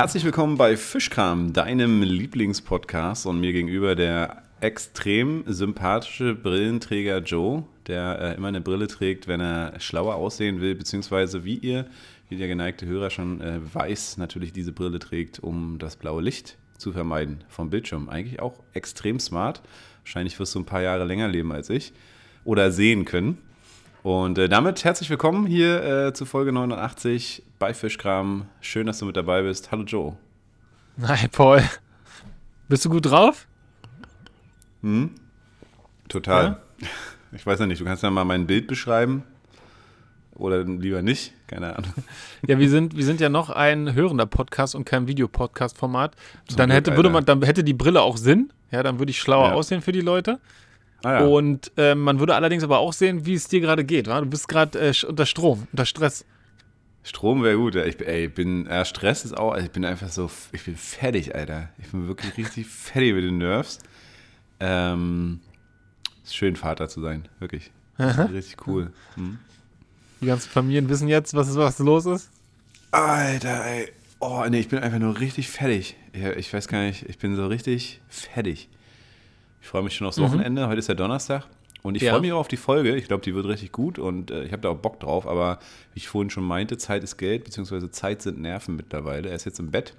Herzlich willkommen bei Fischkram, deinem Lieblingspodcast und mir gegenüber der extrem sympathische Brillenträger Joe, der äh, immer eine Brille trägt, wenn er schlauer aussehen will, beziehungsweise wie ihr, wie der geneigte Hörer schon äh, weiß, natürlich diese Brille trägt, um das blaue Licht zu vermeiden vom Bildschirm. Eigentlich auch extrem smart. Wahrscheinlich wirst du ein paar Jahre länger leben als ich oder sehen können. Und äh, damit herzlich willkommen hier äh, zu Folge 89 bei Fischkram. Schön, dass du mit dabei bist. Hallo Joe. Hi Paul. Bist du gut drauf? Hm? Total. Ja? Ich weiß ja nicht, du kannst ja mal mein Bild beschreiben. Oder lieber nicht, keine Ahnung. Ja, wir sind, wir sind ja noch ein hörender Podcast und kein Videopodcast-Format. Dann hätte, würde man, dann hätte die Brille auch Sinn. Ja, dann würde ich schlauer ja. aussehen für die Leute. Ah, ja. Und äh, man würde allerdings aber auch sehen, wie es dir gerade geht. Wa? Du bist gerade äh, unter Strom, unter Stress. Strom wäre gut. Ich, ey, bin, äh, Stress ist auch, also ich bin einfach so, ich bin fertig, Alter. Ich bin wirklich richtig fertig mit den Nerves. Ähm, ist schön, Vater zu sein, wirklich. Richtig cool. Hm. Die ganzen Familien wissen jetzt, was, ist, was los ist? Alter, ey. Oh, nee, ich bin einfach nur richtig fertig. Ich, ich weiß gar nicht, ich bin so richtig fertig. Ich freue mich schon aufs mhm. Wochenende. Heute ist ja Donnerstag. Und ich ja. freue mich auch auf die Folge. Ich glaube, die wird richtig gut und äh, ich habe da auch Bock drauf. Aber wie ich vorhin schon meinte, Zeit ist Geld, beziehungsweise Zeit sind Nerven mittlerweile. Er ist jetzt im Bett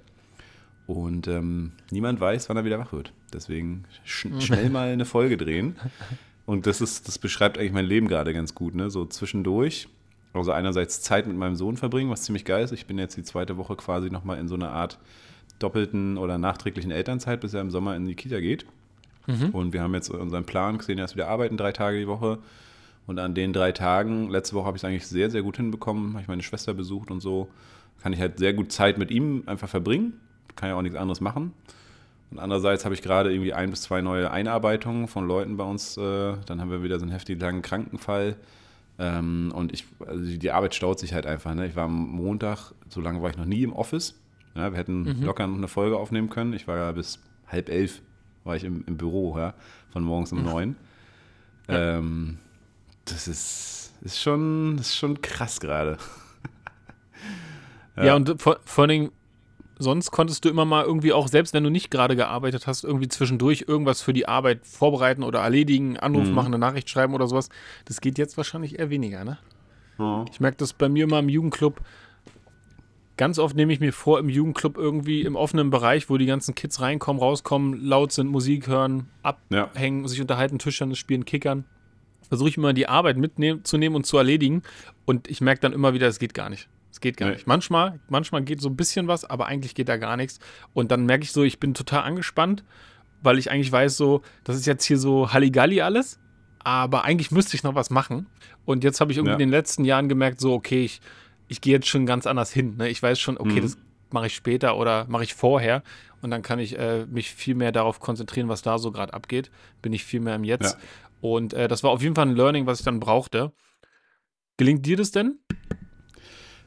und ähm, niemand weiß, wann er wieder wach wird. Deswegen sch schnell mal eine Folge drehen. Und das ist, das beschreibt eigentlich mein Leben gerade ganz gut, ne? So zwischendurch. Also einerseits Zeit mit meinem Sohn verbringen, was ziemlich geil ist. Ich bin jetzt die zweite Woche quasi nochmal in so einer Art doppelten oder nachträglichen Elternzeit, bis er im Sommer in die Kita geht. Mhm. Und wir haben jetzt unseren Plan, Xenia ist wieder arbeiten, drei Tage die Woche. Und an den drei Tagen, letzte Woche habe ich es eigentlich sehr, sehr gut hinbekommen, habe ich meine Schwester besucht und so, kann ich halt sehr gut Zeit mit ihm einfach verbringen. Kann ja auch nichts anderes machen. Und andererseits habe ich gerade irgendwie ein bis zwei neue Einarbeitungen von Leuten bei uns. Äh, dann haben wir wieder so einen heftig langen Krankenfall. Ähm, und ich, also die Arbeit staut sich halt einfach. Ne? Ich war am Montag, so lange war ich noch nie im Office. Ja, wir hätten mhm. locker noch eine Folge aufnehmen können. Ich war ja bis halb elf war ich im, im Büro, ja, von morgens um neun. Ja. Ähm, das ist, ist, schon, ist schon krass gerade. ja. ja. und vor, vor allen Dingen, sonst konntest du immer mal irgendwie auch, selbst wenn du nicht gerade gearbeitet hast, irgendwie zwischendurch irgendwas für die Arbeit vorbereiten oder erledigen, Anruf mhm. machen, eine Nachricht schreiben oder sowas. Das geht jetzt wahrscheinlich eher weniger, ne? Ja. Ich merke das bei mir immer im Jugendclub Ganz oft nehme ich mir vor, im Jugendclub irgendwie im offenen Bereich, wo die ganzen Kids reinkommen, rauskommen, laut sind, Musik hören, abhängen, ja. sich unterhalten, Tischtennis spielen, kickern. Versuche ich immer die Arbeit mitzunehmen und zu erledigen. Und ich merke dann immer wieder, es geht gar nicht. Es geht gar nee. nicht. Manchmal, manchmal geht so ein bisschen was, aber eigentlich geht da gar nichts. Und dann merke ich so, ich bin total angespannt, weil ich eigentlich weiß, so, das ist jetzt hier so Halligalli alles, aber eigentlich müsste ich noch was machen. Und jetzt habe ich irgendwie ja. in den letzten Jahren gemerkt, so, okay, ich ich gehe jetzt schon ganz anders hin. Ne? Ich weiß schon, okay, mhm. das mache ich später oder mache ich vorher. Und dann kann ich äh, mich viel mehr darauf konzentrieren, was da so gerade abgeht. Bin ich viel mehr im Jetzt. Ja. Und äh, das war auf jeden Fall ein Learning, was ich dann brauchte. Gelingt dir das denn?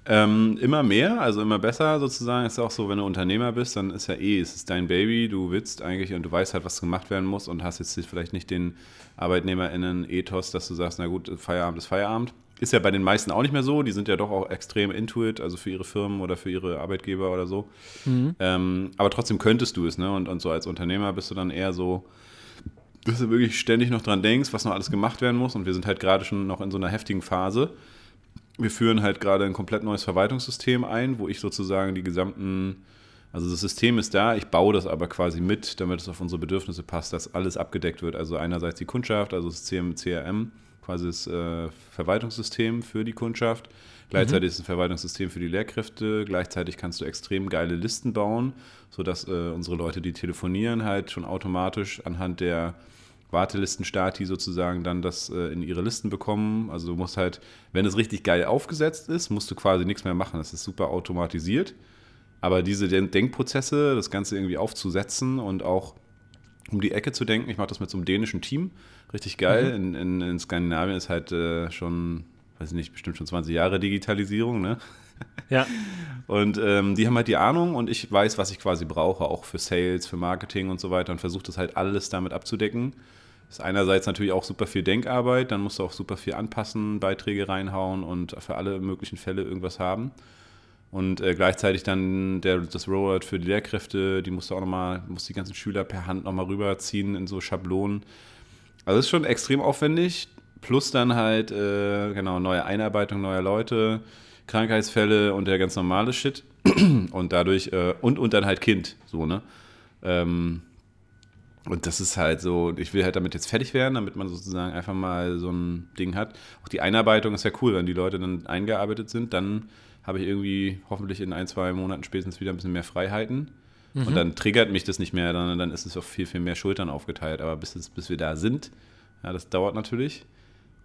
Ähm, immer mehr, also immer besser sozusagen. Ist auch so, wenn du Unternehmer bist, dann ist ja eh, es ist dein Baby, du willst eigentlich und du weißt halt, was gemacht werden muss und hast jetzt vielleicht nicht den ArbeitnehmerInnen-Ethos, dass du sagst, na gut, Feierabend ist Feierabend. Ist ja bei den meisten auch nicht mehr so. Die sind ja doch auch extrem intuit, also für ihre Firmen oder für ihre Arbeitgeber oder so. Mhm. Ähm, aber trotzdem könntest du es, ne? Und, und so als Unternehmer bist du dann eher so, dass du wirklich ständig noch dran denkst, was noch alles gemacht werden muss. Und wir sind halt gerade schon noch in so einer heftigen Phase. Wir führen halt gerade ein komplett neues Verwaltungssystem ein, wo ich sozusagen die gesamten, also das System ist da, ich baue das aber quasi mit, damit es auf unsere Bedürfnisse passt, dass alles abgedeckt wird. Also einerseits die Kundschaft, also das CRM, quasi das äh, Verwaltungssystem für die Kundschaft. Gleichzeitig mhm. ist es ein Verwaltungssystem für die Lehrkräfte. Gleichzeitig kannst du extrem geile Listen bauen, sodass äh, unsere Leute, die telefonieren, halt schon automatisch anhand der Wartelistenstati sozusagen dann das äh, in ihre Listen bekommen. Also du musst halt, wenn es richtig geil aufgesetzt ist, musst du quasi nichts mehr machen. Das ist super automatisiert. Aber diese Denkprozesse, das Ganze irgendwie aufzusetzen und auch um die Ecke zu denken, ich mache das mit so einem dänischen Team, richtig geil. Mhm. In, in, in, Skandinavien ist halt äh, schon, weiß ich nicht, bestimmt schon 20 Jahre Digitalisierung, ne? Ja. Und ähm, die haben halt die Ahnung und ich weiß, was ich quasi brauche, auch für Sales, für Marketing und so weiter und versuche das halt alles damit abzudecken. Das ist einerseits natürlich auch super viel Denkarbeit, dann musst du auch super viel anpassen, Beiträge reinhauen und für alle möglichen Fälle irgendwas haben. Und äh, gleichzeitig dann der, das Rollout für die Lehrkräfte, die musste auch nochmal, muss die ganzen Schüler per Hand nochmal rüberziehen in so Schablonen. Also ist schon extrem aufwendig. Plus dann halt, äh, genau, neue Einarbeitung neuer Leute, Krankheitsfälle und der ganz normale Shit. Und dadurch, äh, und, und dann halt Kind, so, ne? Ähm, und das ist halt so, ich will halt damit jetzt fertig werden, damit man sozusagen einfach mal so ein Ding hat. Auch die Einarbeitung ist ja cool, wenn die Leute dann eingearbeitet sind, dann habe ich irgendwie hoffentlich in ein, zwei Monaten spätestens wieder ein bisschen mehr Freiheiten. Mhm. Und dann triggert mich das nicht mehr, dann, dann ist es auf viel, viel mehr Schultern aufgeteilt. Aber bis, es, bis wir da sind, ja, das dauert natürlich.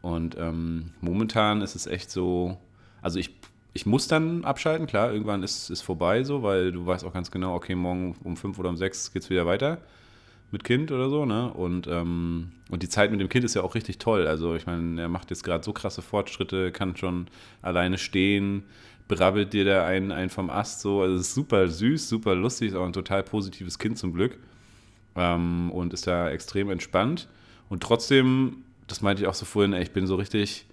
Und ähm, momentan ist es echt so, also ich, ich muss dann abschalten, klar, irgendwann ist es vorbei so, weil du weißt auch ganz genau, okay, morgen um fünf oder um sechs geht es wieder weiter mit Kind oder so, ne? Und, ähm, und die Zeit mit dem Kind ist ja auch richtig toll. Also ich meine, er macht jetzt gerade so krasse Fortschritte, kann schon alleine stehen, brabbelt dir da einen, einen vom Ast so. Also es ist super süß, super lustig, ist auch ein total positives Kind zum Glück. Ähm, und ist da extrem entspannt. Und trotzdem, das meinte ich auch so vorhin, ey, ich bin so richtig,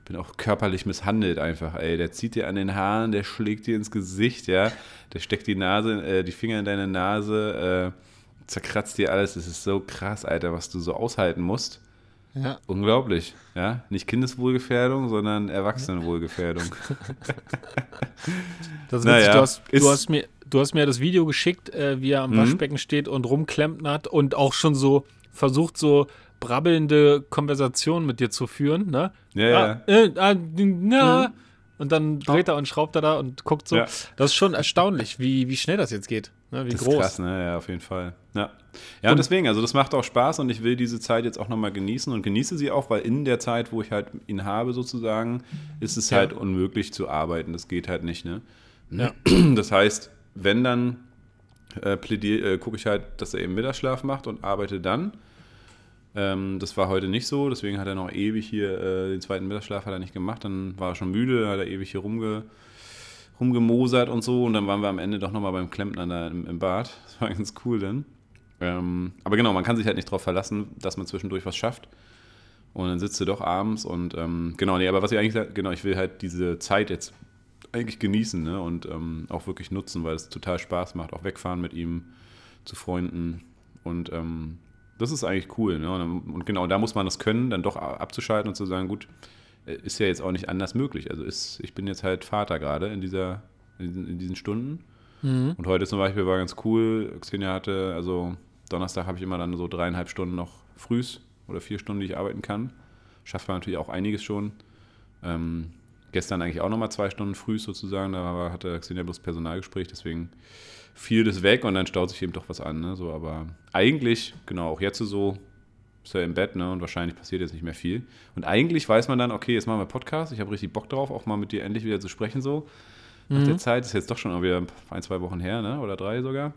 ich bin auch körperlich misshandelt einfach, ey. Der zieht dir an den Haaren, der schlägt dir ins Gesicht, ja. Der steckt die Nase, äh, die Finger in deine Nase, äh, zerkratzt dir alles. Das ist so krass, Alter, was du so aushalten musst. Ja. Unglaublich, ja. Nicht Kindeswohlgefährdung, sondern Erwachsenenwohlgefährdung. das ist naja, du, hast, du, hast, mir, du hast mir das Video geschickt, äh, wie er am mhm. Waschbecken steht und rumklempnert und auch schon so versucht, so brabbelnde Konversationen mit dir zu führen, ne? Ja, ja. Ah, äh, ah, na, mhm. Und dann dreht er und schraubt er da und guckt so. Ja. Das ist schon erstaunlich, wie, wie schnell das jetzt geht. Ne? Wie das groß. Ist krass, ne? Ja, auf jeden Fall. Ja. Ja, und deswegen, also das macht auch Spaß und ich will diese Zeit jetzt auch nochmal genießen und genieße sie auch, weil in der Zeit, wo ich halt ihn habe, sozusagen, ist es ja. halt unmöglich zu arbeiten. Das geht halt nicht, ne? Ja. Das heißt, wenn dann äh, äh, gucke ich halt, dass er eben Mittagsschlaf macht und arbeite dann. Ähm, das war heute nicht so, deswegen hat er noch ewig hier, äh, den zweiten Mittagsschlaf hat er nicht gemacht, dann war er schon müde, hat er ewig hier rumge, rumgemosert und so und dann waren wir am Ende doch nochmal beim Klempner da im, im, Bad. Das war ganz cool dann. Ähm, aber genau, man kann sich halt nicht darauf verlassen, dass man zwischendurch was schafft. Und dann sitzt du doch abends und ähm, genau, nee, aber was ich eigentlich, genau, ich will halt diese Zeit jetzt eigentlich genießen ne? und ähm, auch wirklich nutzen, weil es total Spaß macht, auch wegfahren mit ihm zu Freunden und ähm, das ist eigentlich cool. Ne? Und genau da muss man das können, dann doch abzuschalten und zu sagen, gut, ist ja jetzt auch nicht anders möglich. Also ist, ich bin jetzt halt Vater gerade in, dieser, in, diesen, in diesen Stunden. Mhm. Und heute zum Beispiel war ganz cool. Xenia hatte, also Donnerstag habe ich immer dann so dreieinhalb Stunden noch frühs oder vier Stunden, die ich arbeiten kann. Schafft man natürlich auch einiges schon. Ähm, gestern eigentlich auch nochmal zwei Stunden früh sozusagen. Da hatte Xenia bloß Personalgespräch, deswegen fiel das weg und dann staut sich eben doch was an. Ne? So, aber eigentlich, genau, auch jetzt so, ist er im Bett ne? und wahrscheinlich passiert jetzt nicht mehr viel. Und eigentlich weiß man dann, okay, jetzt machen wir Podcast. Ich habe richtig Bock drauf, auch mal mit dir endlich wieder zu sprechen. So. Nach mhm. der Zeit ist jetzt doch schon wieder ein, zwei Wochen her ne? oder drei sogar.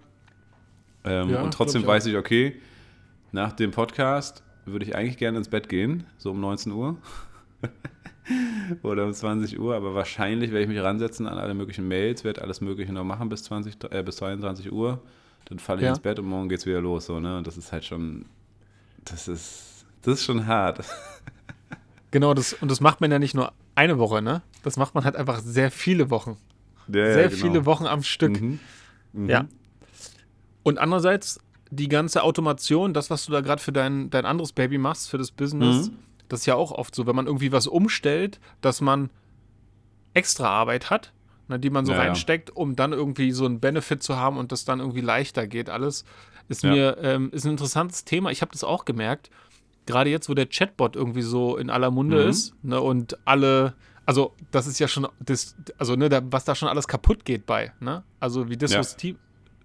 Ähm, ja, und trotzdem ich weiß ich, okay, nach dem Podcast würde ich eigentlich gerne ins Bett gehen, so um 19 Uhr. oder um 20 Uhr, aber wahrscheinlich werde ich mich ransetzen an alle möglichen Mails, werde alles Mögliche noch machen bis, 20, äh, bis 22 Uhr. Dann falle ich ja. ins Bett und morgen geht es wieder los. So, ne? Und das ist halt schon, das ist, das ist schon hart. Genau, das, und das macht man ja nicht nur eine Woche, ne? Das macht man halt einfach sehr viele Wochen. Ja, sehr ja, genau. viele Wochen am Stück. Mhm. Mhm. Ja. Und andererseits, die ganze Automation, das, was du da gerade für dein, dein anderes Baby machst, für das Business, mhm. Das ist ja auch oft so, wenn man irgendwie was umstellt, dass man extra Arbeit hat, ne, die man so ja, reinsteckt, um dann irgendwie so einen Benefit zu haben und das dann irgendwie leichter geht. Alles ist ja. mir ähm, ist ein interessantes Thema. Ich habe das auch gemerkt. Gerade jetzt, wo der Chatbot irgendwie so in aller Munde mhm. ist ne, und alle, also das ist ja schon, das, also ne, da, was da schon alles kaputt geht bei, ne? Also wie disruptiv,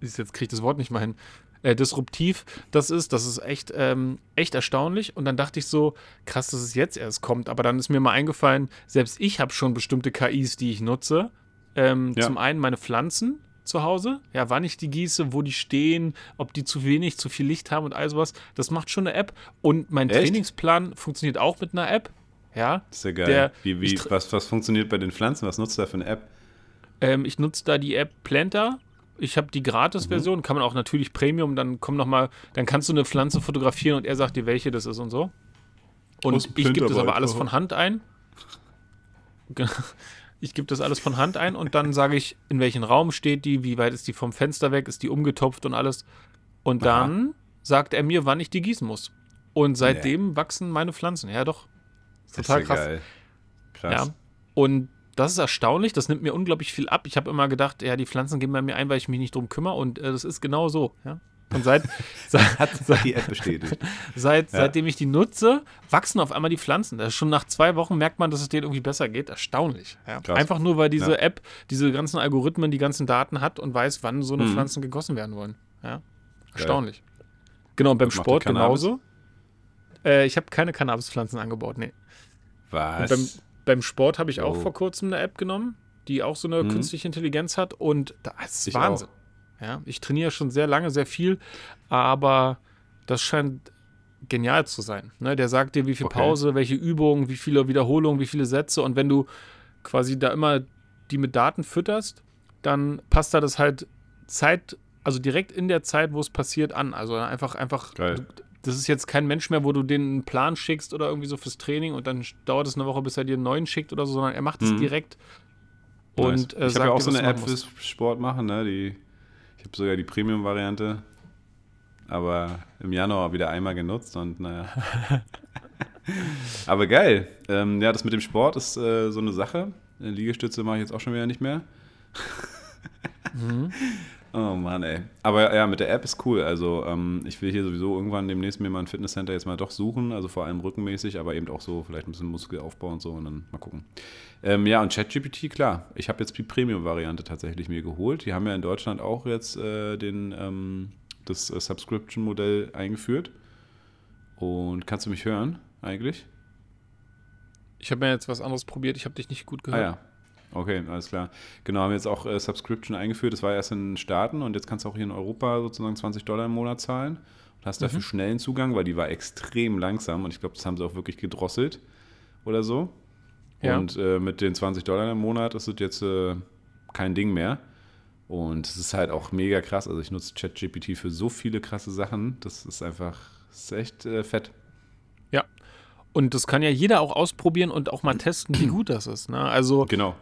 ja. jetzt kriege ich das Wort nicht mal hin, äh, disruptiv das ist. Das ist echt, ähm, echt erstaunlich. Und dann dachte ich so, krass, dass es jetzt erst kommt. Aber dann ist mir mal eingefallen, selbst ich habe schon bestimmte KIs, die ich nutze. Ähm, ja. Zum einen meine Pflanzen zu Hause, ja, wann ich die gieße, wo die stehen, ob die zu wenig, zu viel Licht haben und all sowas. Das macht schon eine App. Und mein Echt? Trainingsplan funktioniert auch mit einer App. Ja. Das ist ja geil. Der, wie, wie, was, was funktioniert bei den Pflanzen? Was nutzt du da für eine App? Ähm, ich nutze da die App Planter ich habe die Gratis-Version, mhm. kann man auch natürlich Premium, dann komm noch mal, dann kannst du eine Pflanze fotografieren und er sagt dir, welche das ist und so. Und ich gebe das aber alles von Hand ein. ich gebe das alles von Hand ein und dann sage ich, in welchem Raum steht die, wie weit ist die vom Fenster weg, ist die umgetopft und alles. Und dann Aha. sagt er mir, wann ich die gießen muss. Und seitdem nee. wachsen meine Pflanzen. Ja, doch. Total ja krass. Geil. Krass. Ja. Und das ist erstaunlich, das nimmt mir unglaublich viel ab. Ich habe immer gedacht, ja, die Pflanzen gehen bei mir ein, weil ich mich nicht drum kümmere und äh, das ist genau so. Ja? Und seit, seit, hat, seit die App bestätigt. Seit, ja. Seitdem ich die nutze, wachsen auf einmal die Pflanzen. Das schon nach zwei Wochen merkt man, dass es denen irgendwie besser geht. Erstaunlich. Ja? Einfach nur, weil diese ja. App diese ganzen Algorithmen, die ganzen Daten hat und weiß, wann so eine mhm. Pflanzen gegossen werden wollen. Erstaunlich. Geil. Genau, und beim Sport genauso. Äh, ich habe keine Cannabispflanzen angebaut, nee. Was? Beim, beim, Sport habe ich oh. auch vor kurzem eine App genommen, die auch so eine mhm. künstliche Intelligenz hat und das ist ich Wahnsinn. Auch. Ja, ich trainiere schon sehr lange, sehr viel, aber das scheint genial zu sein. Ne? Der sagt dir, wie viel okay. Pause, welche Übungen, wie viele Wiederholungen, wie viele Sätze und wenn du quasi da immer die mit Daten fütterst, dann passt da das halt Zeit, also direkt in der Zeit, wo es passiert, an. Also einfach, einfach, Geil. das ist jetzt kein Mensch mehr, wo du den einen Plan schickst oder irgendwie so fürs Training und dann dauert es eine Woche, bis er dir einen neuen schickt oder so, sondern er macht es mhm. direkt. Und, äh, ich habe ja auch so eine App fürs Sport machen, ne? Die ich habe sogar die Premium-Variante, aber im Januar wieder einmal genutzt und naja. aber geil. Ähm, ja, das mit dem Sport ist äh, so eine Sache. Liegestütze mache ich jetzt auch schon wieder nicht mehr. mhm. Oh Mann, ey. Aber ja, mit der App ist cool. Also ähm, ich will hier sowieso irgendwann demnächst mir mal ein Fitnesscenter jetzt mal doch suchen. Also vor allem rückenmäßig, aber eben auch so vielleicht ein bisschen Muskelaufbau und so und dann mal gucken. Ähm, ja, und ChatGPT, klar. Ich habe jetzt die Premium-Variante tatsächlich mir geholt. Die haben ja in Deutschland auch jetzt äh, den, ähm, das äh, Subscription-Modell eingeführt. Und kannst du mich hören eigentlich? Ich habe mir jetzt was anderes probiert. Ich habe dich nicht gut gehört. Ah ja. Okay, alles klar. Genau, haben wir jetzt auch äh, Subscription eingeführt. Das war erst in den Staaten und jetzt kannst du auch hier in Europa sozusagen 20 Dollar im Monat zahlen und hast dafür mhm. schnellen Zugang, weil die war extrem langsam und ich glaube, das haben sie auch wirklich gedrosselt oder so. Ja. Und äh, mit den 20 Dollar im Monat ist es jetzt äh, kein Ding mehr. Und es ist halt auch mega krass. Also ich nutze ChatGPT für so viele krasse Sachen. Das ist einfach, das ist echt äh, fett. Ja. Und das kann ja jeder auch ausprobieren und auch mal testen, wie gut das ist. Ne? Also genau.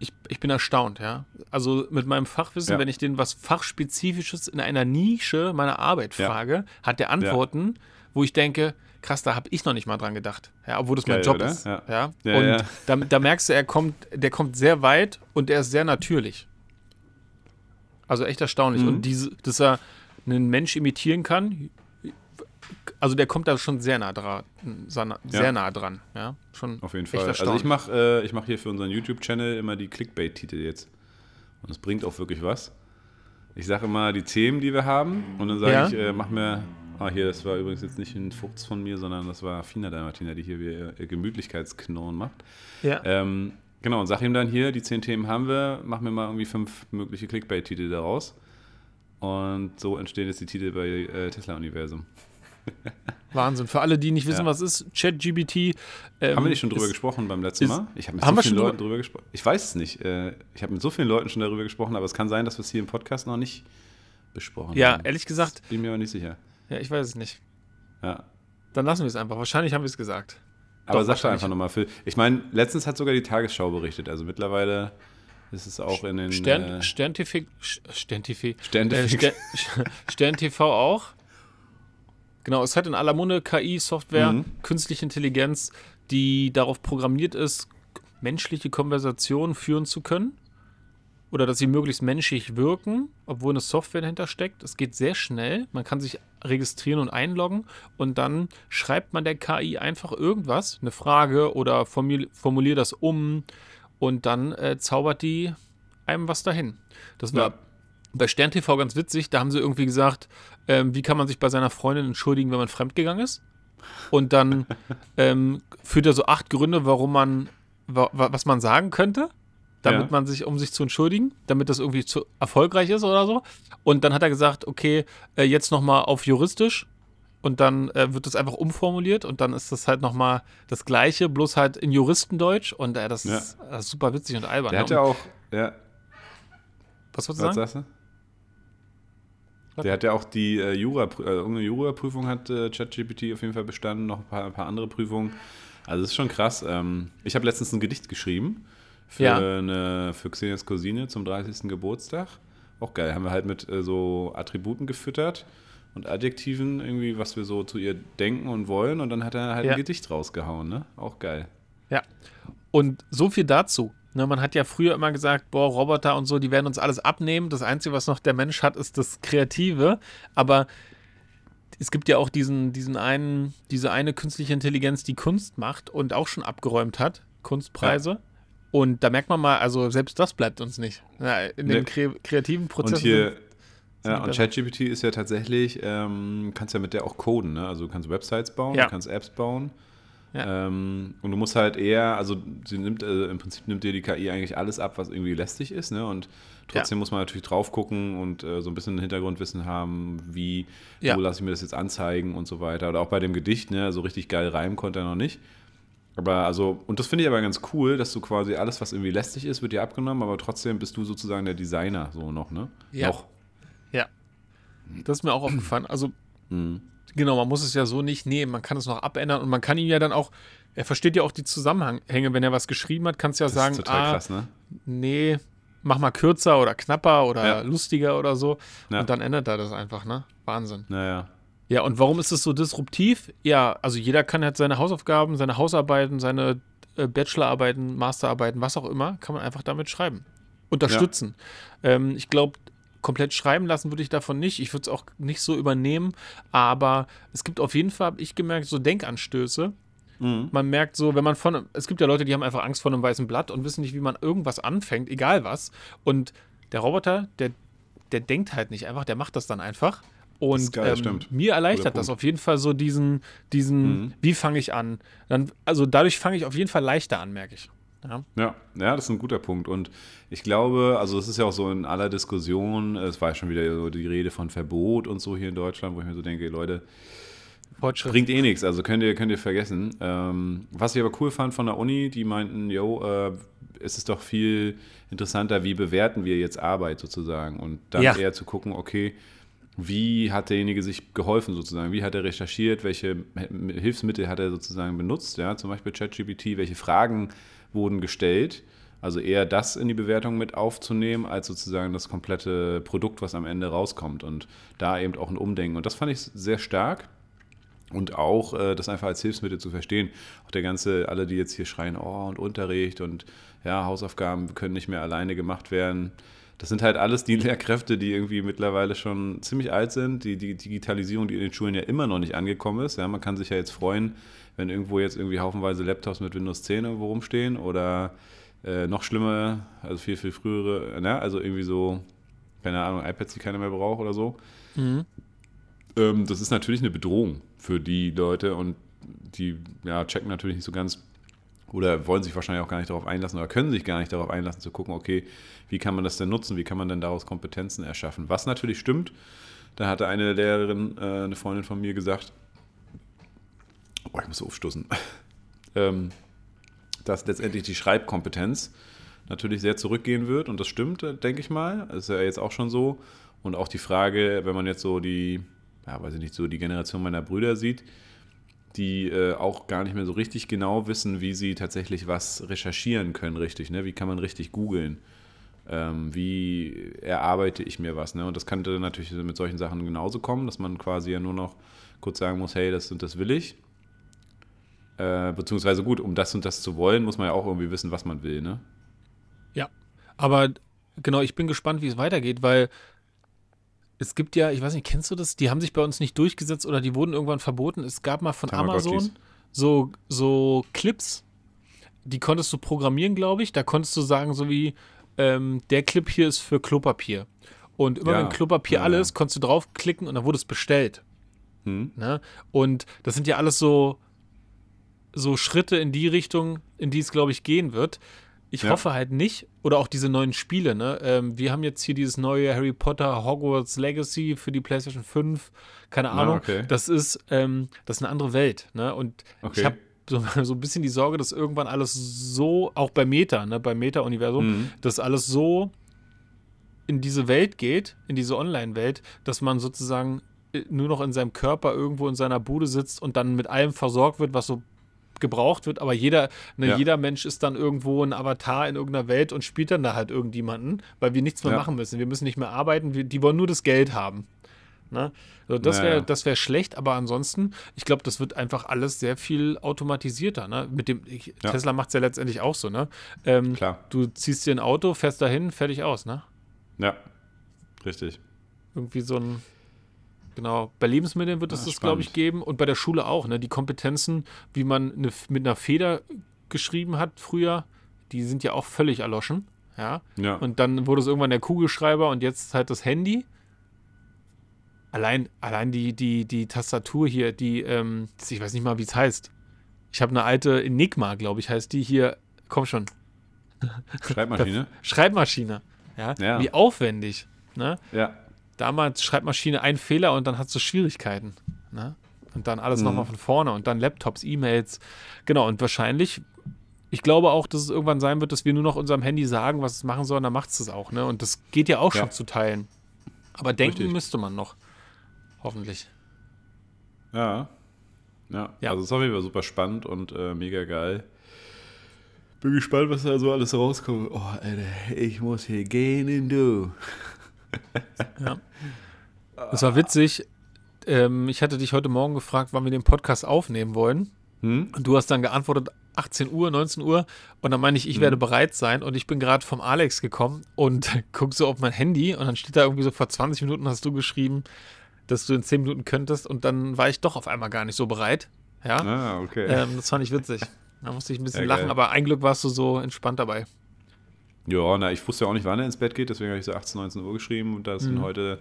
Ich, ich bin erstaunt, ja. Also mit meinem Fachwissen, ja. wenn ich den was Fachspezifisches in einer Nische meiner Arbeit frage, ja. hat der Antworten, ja. wo ich denke, krass, da habe ich noch nicht mal dran gedacht. Ja, obwohl das Geil, mein Job oder? ist. Ja. ja? ja und. Da, da, merkst du, er kommt, der kommt sehr weit und er ist sehr natürlich. Also echt erstaunlich. Mhm. Und diese, dass er einen Mensch imitieren kann, also der kommt da schon sehr nah dran, sehr ja. nah dran. Ja, schon. Auf jeden Fall. Also ich mache äh, mach hier für unseren YouTube-Channel immer die Clickbait-Titel jetzt. Und es bringt auch wirklich was. Ich sage immer die Themen, die wir haben, und dann sage ja. ich, äh, mach mir Ah, hier, das war übrigens jetzt nicht ein Fuchs von mir, sondern das war Fina Dalmatina, die hier ihr Gemütlichkeitsknurren macht. Ja. Ähm, genau, und sag ihm dann hier, die zehn Themen haben wir, mach mir mal irgendwie fünf mögliche Clickbait-Titel daraus. Und so entstehen jetzt die Titel bei äh, Tesla-Universum. Wahnsinn. Für alle, die nicht wissen, ja. was ist ChatGBT. Ähm, haben wir nicht schon drüber gesprochen beim letzten ist, Mal? Ich habe mit so vielen Leuten drüber gesprochen. Ich weiß es nicht. Äh, ich habe mit so vielen Leuten schon darüber gesprochen, aber es kann sein, dass wir es hier im Podcast noch nicht besprochen ja, haben. Ja, ehrlich gesagt. Bin mir aber nicht sicher. Ja, ich weiß es nicht. Ja. Dann lassen wir es einfach. Wahrscheinlich haben wir es gesagt. Aber Doch, sag doch einfach nochmal, Phil. Ich meine, letztz hat sogar die Tagesschau berichtet. Also mittlerweile ist es auch in den. Stern, äh, Stern TV. Stern TV. Stern, äh, Stern, Stern TV auch. Genau, es hat in aller Munde KI-Software, mhm. künstliche Intelligenz, die darauf programmiert ist, menschliche Konversationen führen zu können oder dass sie möglichst menschlich wirken, obwohl eine Software dahinter steckt. Es geht sehr schnell. Man kann sich registrieren und einloggen und dann schreibt man der KI einfach irgendwas, eine Frage oder formuliert das um und dann äh, zaubert die einem was dahin. Das war ja. Bei Stern TV ganz witzig. Da haben sie irgendwie gesagt, ähm, wie kann man sich bei seiner Freundin entschuldigen, wenn man fremdgegangen ist? Und dann ähm, führt er so acht Gründe, warum man, wa was man sagen könnte damit ja. man sich, um sich zu entschuldigen, damit das irgendwie zu erfolgreich ist oder so. Und dann hat er gesagt, okay, äh, jetzt nochmal auf juristisch und dann äh, wird das einfach umformuliert und dann ist das halt nochmal das Gleiche, bloß halt in Juristendeutsch und äh, das, ja. ist, das, ist, super witzig und albern. Der hat ja auch, ja. Was wolltest du sagen? Sagst du? Der hat ja auch die äh, Jura, äh, irgendeine Jura-Prüfung hat äh, ChatGPT auf jeden Fall bestanden, noch ein paar, ein paar andere Prüfungen. Also das ist schon krass. Ähm, ich habe letztens ein Gedicht geschrieben für, Ja. eine, für Xenias Cousine zum 30. Geburtstag. Auch geil. Haben wir halt mit äh, so Attributen gefüttert und Adjektiven irgendwie, was wir so zu ihr denken und wollen. Und dann hat er halt Ja. ein Gedicht rausgehauen, ne? Auch geil. Ja. Und so viel dazu. Ne, man hat ja früher immer gesagt, boah, Roboter und so, die werden uns alles abnehmen. Das Einzige, was noch der Mensch hat, ist das Kreative. Aber es gibt ja auch diesen, diesen einen, diese eine künstliche Intelligenz, die Kunst macht und auch schon abgeräumt hat, Kunstpreise. Und da merkt man mal, also selbst das bleibt uns nicht. Ja, in den kre kreativen Prozessen. Und hier, ja, und. ChatGPT ist ja tatsächlich, ähm, kannst ja mit der auch coden, ne? Also du kannst Websites bauen, Ja. du kannst Apps bauen. Ja. Ähm, und du musst halt eher, also sie nimmt, äh, im Prinzip nimmt dir die KI eigentlich alles ab, was irgendwie lästig ist, ne? Und trotzdem muss man natürlich drauf gucken und äh, so ein bisschen Hintergrundwissen haben, wie, Ja. wo lasse ich mir das jetzt anzeigen und so weiter. Oder auch bei dem Gedicht, ne? So richtig geil reimen konnte er noch nicht. Aber also, und das finde ich aber ganz cool, dass du quasi alles, was irgendwie lästig ist, wird dir abgenommen, aber trotzdem bist du sozusagen der Designer, so noch, ne? Ja. Noch. ja. Das ist mir auch aufgefallen. Also, Mhm. Genau, man muss es ja so nicht nehmen. Man kann es noch abändern und man kann ihm ja dann auch, er versteht ja auch die Zusammenhänge. Wenn er was geschrieben hat, kannst du ja Das sagen, ist total ah, krass, ne? nee, mach mal kürzer oder knapper oder Ja. lustiger oder so. Ja. Und dann ändert er das einfach, ne? Wahnsinn. Naja. Ja, und warum ist es so disruptiv? Ja, also jeder kann halt seine Hausaufgaben, seine Hausarbeiten, seine äh, Bachelorarbeiten, Masterarbeiten, was auch immer, kann man einfach damit schreiben. Unterstützen. Ähm, ich glaube, komplett schreiben lassen würde ich davon nicht. Ich würde es auch nicht so übernehmen, aber es gibt auf jeden Fall, habe ich gemerkt, so Denkanstöße. Mhm. Man merkt so, wenn man von, es gibt ja Leute, die haben einfach Angst vor einem weißen Blatt und wissen nicht, wie man irgendwas anfängt, egal was. Und der Roboter, der, der denkt halt nicht einfach, der macht das dann einfach. Und geil, ähm, stimmt. mir erleichtert das auf jeden Fall so diesen, diesen, Mhm. wie fange ich an? Dann, also dadurch fange ich auf jeden Fall leichter an, merke ich. Ja. Ja, ja, das ist ein guter Punkt. Und ich glaube, also es ist ja auch so in aller Diskussion, es war ja schon wieder so die Rede von Verbot und so hier in Deutschland, wo ich mir so denke, Leute, bringt eh nichts, also könnt ihr, könnt ihr vergessen. Ähm, was ich aber cool fand von der Uni, die meinten, yo, äh, es ist doch viel interessanter, wie bewerten wir jetzt Arbeit sozusagen und dann Ja. eher zu gucken, okay, wie hat derjenige sich geholfen sozusagen, wie hat er recherchiert, welche Hilfsmittel hat er sozusagen benutzt, ja, zum Beispiel ChatGPT, welche Fragen wurden gestellt, also eher das in die Bewertung mit aufzunehmen, als sozusagen das komplette Produkt, was am Ende rauskommt und da eben auch ein Umdenken und das fand ich sehr stark. Und auch äh, das einfach als Hilfsmittel zu verstehen. Auch der ganze, alle, die jetzt hier schreien, oh, und Unterricht und ja, Hausaufgaben können nicht mehr alleine gemacht werden. Das sind halt alles die Lehrkräfte, die irgendwie mittlerweile schon ziemlich alt sind. Die, die Digitalisierung, die in den Schulen ja immer noch nicht angekommen ist. Ja, man kann sich ja jetzt freuen, wenn irgendwo jetzt irgendwie haufenweise Laptops mit Windows 10 irgendwo rumstehen oder äh, noch schlimmer, also viel, viel frühere, ne? also irgendwie so, keine Ahnung, iPads, die keiner mehr braucht oder so. Mhm. Ähm, das ist natürlich eine Bedrohung für die Leute und die ja, checken natürlich nicht so ganz oder wollen sich wahrscheinlich auch gar nicht darauf einlassen oder können sich gar nicht darauf einlassen zu gucken, okay, wie kann man das denn nutzen, wie kann man denn daraus Kompetenzen erschaffen. Was natürlich stimmt, da hatte eine Lehrerin, äh, eine Freundin von mir gesagt, oh, ich muss aufstoßen, ähm, dass letztendlich die Schreibkompetenz natürlich sehr zurückgehen wird und das stimmt, äh, denke ich mal. Das ist ja jetzt auch schon so. Und auch die Frage, wenn man jetzt so die, ja, weiß ich nicht, so die Generation meiner Brüder sieht, die äh, auch gar nicht mehr so richtig genau wissen, wie sie tatsächlich was recherchieren können, richtig. Ne? Wie kann man richtig googeln? Ähm, wie erarbeite ich mir was? Ne? Und das könnte natürlich mit solchen Sachen genauso kommen, dass man quasi ja nur noch kurz sagen muss, hey, das das will ich. Äh, beziehungsweise gut, um das und das zu wollen, muss man ja auch irgendwie wissen, was man will. Ne? Ja, aber genau, ich bin gespannt, wie es weitergeht, weil es gibt ja, ich weiß nicht, kennst du das? Die haben sich bei uns nicht durchgesetzt oder die wurden irgendwann verboten. Es gab mal von Tamagotchis. Amazon so, so Clips, die konntest du programmieren, glaube ich. Da konntest du sagen, so wie, ähm, der Clip hier ist für Klopapier. Und immer Ja, wenn Klopapier ja, alles, ja. konntest du draufklicken und dann wurde es bestellt. Hm? Ne? Und das sind ja alles so, so Schritte in die Richtung, in die es, glaube ich, gehen wird. Ich Ja. hoffe halt nicht, oder auch diese neuen Spiele, ne? Ähm, wir haben jetzt hier dieses neue Harry Potter Hogwarts Legacy für die PlayStation 5. Keine Ah, Ahnung. okay. Das ist, ähm, das ist eine andere Welt, ne? Und Okay. ich habe so, so ein bisschen die Sorge, dass irgendwann alles so, auch bei Meta, ne, beim Meta-Universum, Mhm. dass alles so in diese Welt geht, in diese Online-Welt, dass man sozusagen äh, nur noch in seinem Körper irgendwo in seiner Bude sitzt und dann mit allem versorgt wird, was so gebraucht wird, aber jeder, ne, Ja. jeder Mensch ist dann irgendwo ein Avatar in irgendeiner Welt und spielt dann da halt irgendjemanden, weil wir nichts mehr Ja. machen müssen. Wir müssen nicht mehr arbeiten, wir, die wollen nur das Geld haben. Ne? Also das wäre ja. das wär schlecht, aber ansonsten, ich glaube, das wird einfach alles sehr viel automatisierter. Ne? Mit dem, ich, Ja. Tesla macht es ja letztendlich auch so. Ne? Ähm, Klar. Du ziehst dir ein Auto, fährst dahin, fertig aus. Ne? Ja, richtig. irgendwie so ein. Genau, bei Lebensmitteln wird es Ah, das, glaube ich, geben und bei der Schule auch. Ne? Die Kompetenzen, wie man eine, mit einer Feder geschrieben hat früher, die sind ja auch völlig erloschen. Ja. Ja. Und dann wurde es irgendwann der Kugelschreiber und jetzt halt das Handy. Allein, allein die, die, die Tastatur hier, die, ähm, ich weiß nicht mal, wie es heißt. Ich habe eine alte Enigma, glaube ich, heißt die hier. Komm schon, Schreibmaschine? Schreibmaschine. Ja, Ja. wie aufwendig. Ne? Ja. Damals Schreibmaschine ein Fehler und dann hast du Schwierigkeiten. Ne? Und dann alles Mhm. nochmal von vorne und dann Laptops, E-Mails. Genau, und wahrscheinlich, ich glaube auch, dass es irgendwann sein wird, dass wir nur noch unserem Handy sagen, was es machen soll, und dann macht es das auch. Ne? Und das geht ja auch Ja. schon zu teilen. Aber denken Richtig. müsste man noch. Hoffentlich. Ja. Ja. Ja. Also es ist auf jeden Fall super spannend und äh, mega geil. Bin gespannt, was da so alles rauskommt. Oh, Alter, ich muss hier gehen, du. Ja. Es war witzig. Ähm, ich hatte dich heute Morgen gefragt, wann wir den Podcast aufnehmen wollen. Hm? Und du hast dann geantwortet 18 Uhr, 19 Uhr. Und dann meine ich, ich werde bereit sein. Und ich bin gerade vom Alex gekommen und guck so auf mein Handy. Und dann steht da irgendwie so vor 20 Minuten hast du geschrieben, dass du in 10 Minuten könntest. Und dann war ich doch auf einmal gar nicht so bereit. Ja. Ah, okay. Ähm, das fand ich witzig. Da musste ich ein bisschen Ja, lachen, aber ein Glück warst du so entspannt dabei. Ja, na, ich wusste ja auch nicht, wann er ins Bett geht, deswegen habe ich so 18, 19 Uhr geschrieben und da ist Mhm. heute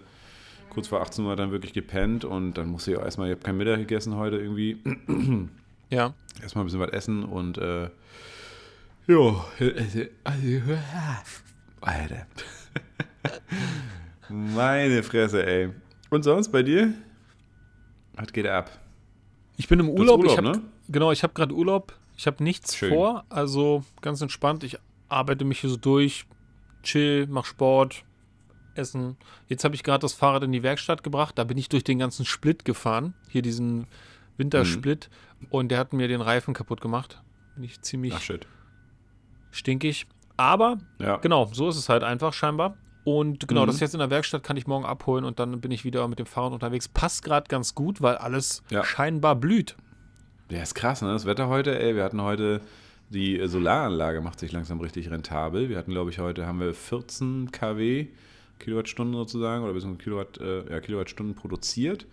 kurz vor 18 Uhr dann wirklich gepennt und dann musste ich auch erstmal, ich habe kein Mittag gegessen heute irgendwie, Ja. erstmal ein bisschen was essen und äh, jo, also, also, Alter. Meine Fresse, ey. Und sonst bei dir? Was geht ab? Ich bin im Du hast Urlaub. ich Urlaub, hab, ne? Genau, ich habe gerade Urlaub. Ich habe nichts Schön. vor. Also ganz entspannt. Ich arbeite mich hier so durch, chill, mach Sport, essen. Jetzt habe ich gerade das Fahrrad in die Werkstatt gebracht. Da bin ich durch den ganzen Split gefahren. Hier diesen Wintersplit. Mhm. Und der hat mir den Reifen kaputt gemacht. Bin ich ziemlich stinkig. Aber Ja. genau, so ist es halt einfach scheinbar. Und genau, Mhm. das ist jetzt in der Werkstatt, kann ich morgen abholen und dann bin ich wieder mit dem Fahrrad unterwegs. Passt gerade ganz gut, weil alles Ja. scheinbar blüht. Ja, ist krass, ne? Das Wetter heute, ey, wir hatten heute, die Solaranlage macht sich langsam richtig rentabel. Wir hatten, glaube ich, heute haben wir 14 kW, Kilowattstunden sozusagen, oder beziehungsweise Kilowatt, äh, ja, Kilowattstunden produziert.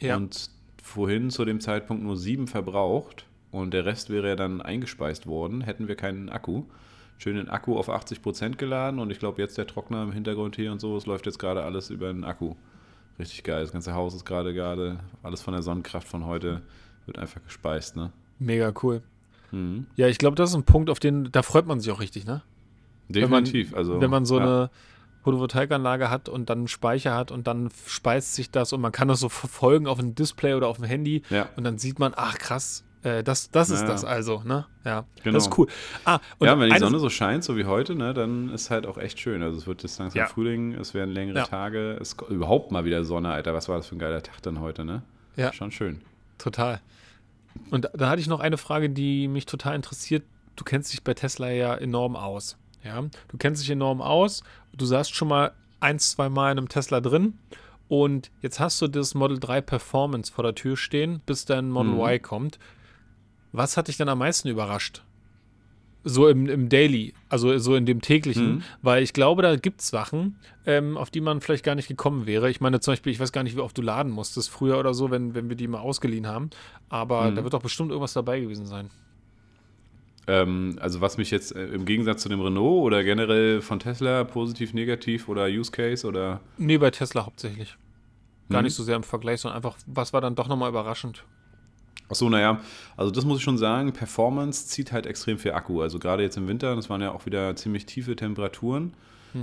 Ja. Und vorhin zu dem Zeitpunkt nur sieben verbraucht. Und der Rest wäre ja dann eingespeist worden, hätten wir keinen Akku. Schön den Akku auf 80% geladen und ich glaube jetzt der Trockner im Hintergrund hier und so, es läuft jetzt gerade alles über den Akku. Richtig geil. Das ganze Haus ist gerade gerade, alles von der Sonnenkraft von heute wird einfach gespeist, ne? Mega cool. Mhm. Ja, ich glaube, das ist ein Punkt, auf den, da freut man sich auch richtig, ne? Definitiv. also, Wenn man so ja. eine Photovoltaikanlage hat und dann einen Speicher hat und dann speist sich das und man kann das so verfolgen auf dem Display oder auf dem Handy Ja. und dann sieht man, ach krass, äh, das, das ist Ja. das also, ne? Ja, Genau. das ist cool. Ah, ja, wenn die Sonne so scheint, so wie heute, ne, dann ist halt auch echt schön. Also es wird jetzt langsam Ja. Frühling, es werden längere. Tage, es überhaupt mal wieder Sonne, Alter. Was war das für ein geiler Tag dann heute, ne? Ja. Schon schön. Total. Und da hatte ich noch eine Frage, die mich total interessiert. Du kennst dich bei Tesla ja enorm aus. Ja, du kennst dich enorm aus. Du saßt schon mal ein, zwei Mal in einem Tesla drin. Und jetzt hast du das Model 3 Performance vor der Tür stehen, bis dein Model Mhm. Y kommt. Was hat dich denn am meisten überrascht? So im, im Daily, also so in dem täglichen, Mhm. weil ich glaube, da gibt es Sachen, ähm, auf die man vielleicht gar nicht gekommen wäre. Ich meine zum Beispiel, ich weiß gar nicht, wie oft du laden musstest früher oder so, wenn, wenn wir die mal ausgeliehen haben. Aber Mhm. da wird doch bestimmt irgendwas dabei gewesen sein. Ähm, also was mich jetzt äh, im Gegensatz zu dem Renault oder generell von Tesla positiv, negativ oder Use Case oder Nee, bei Tesla hauptsächlich. Gar Mhm. nicht so sehr im Vergleich, sondern einfach, was war dann doch nochmal überraschend? Achso, naja, also das muss ich schon sagen, Performance zieht halt extrem viel Akku. Also gerade jetzt im Winter, das waren ja auch wieder ziemlich tiefe Temperaturen,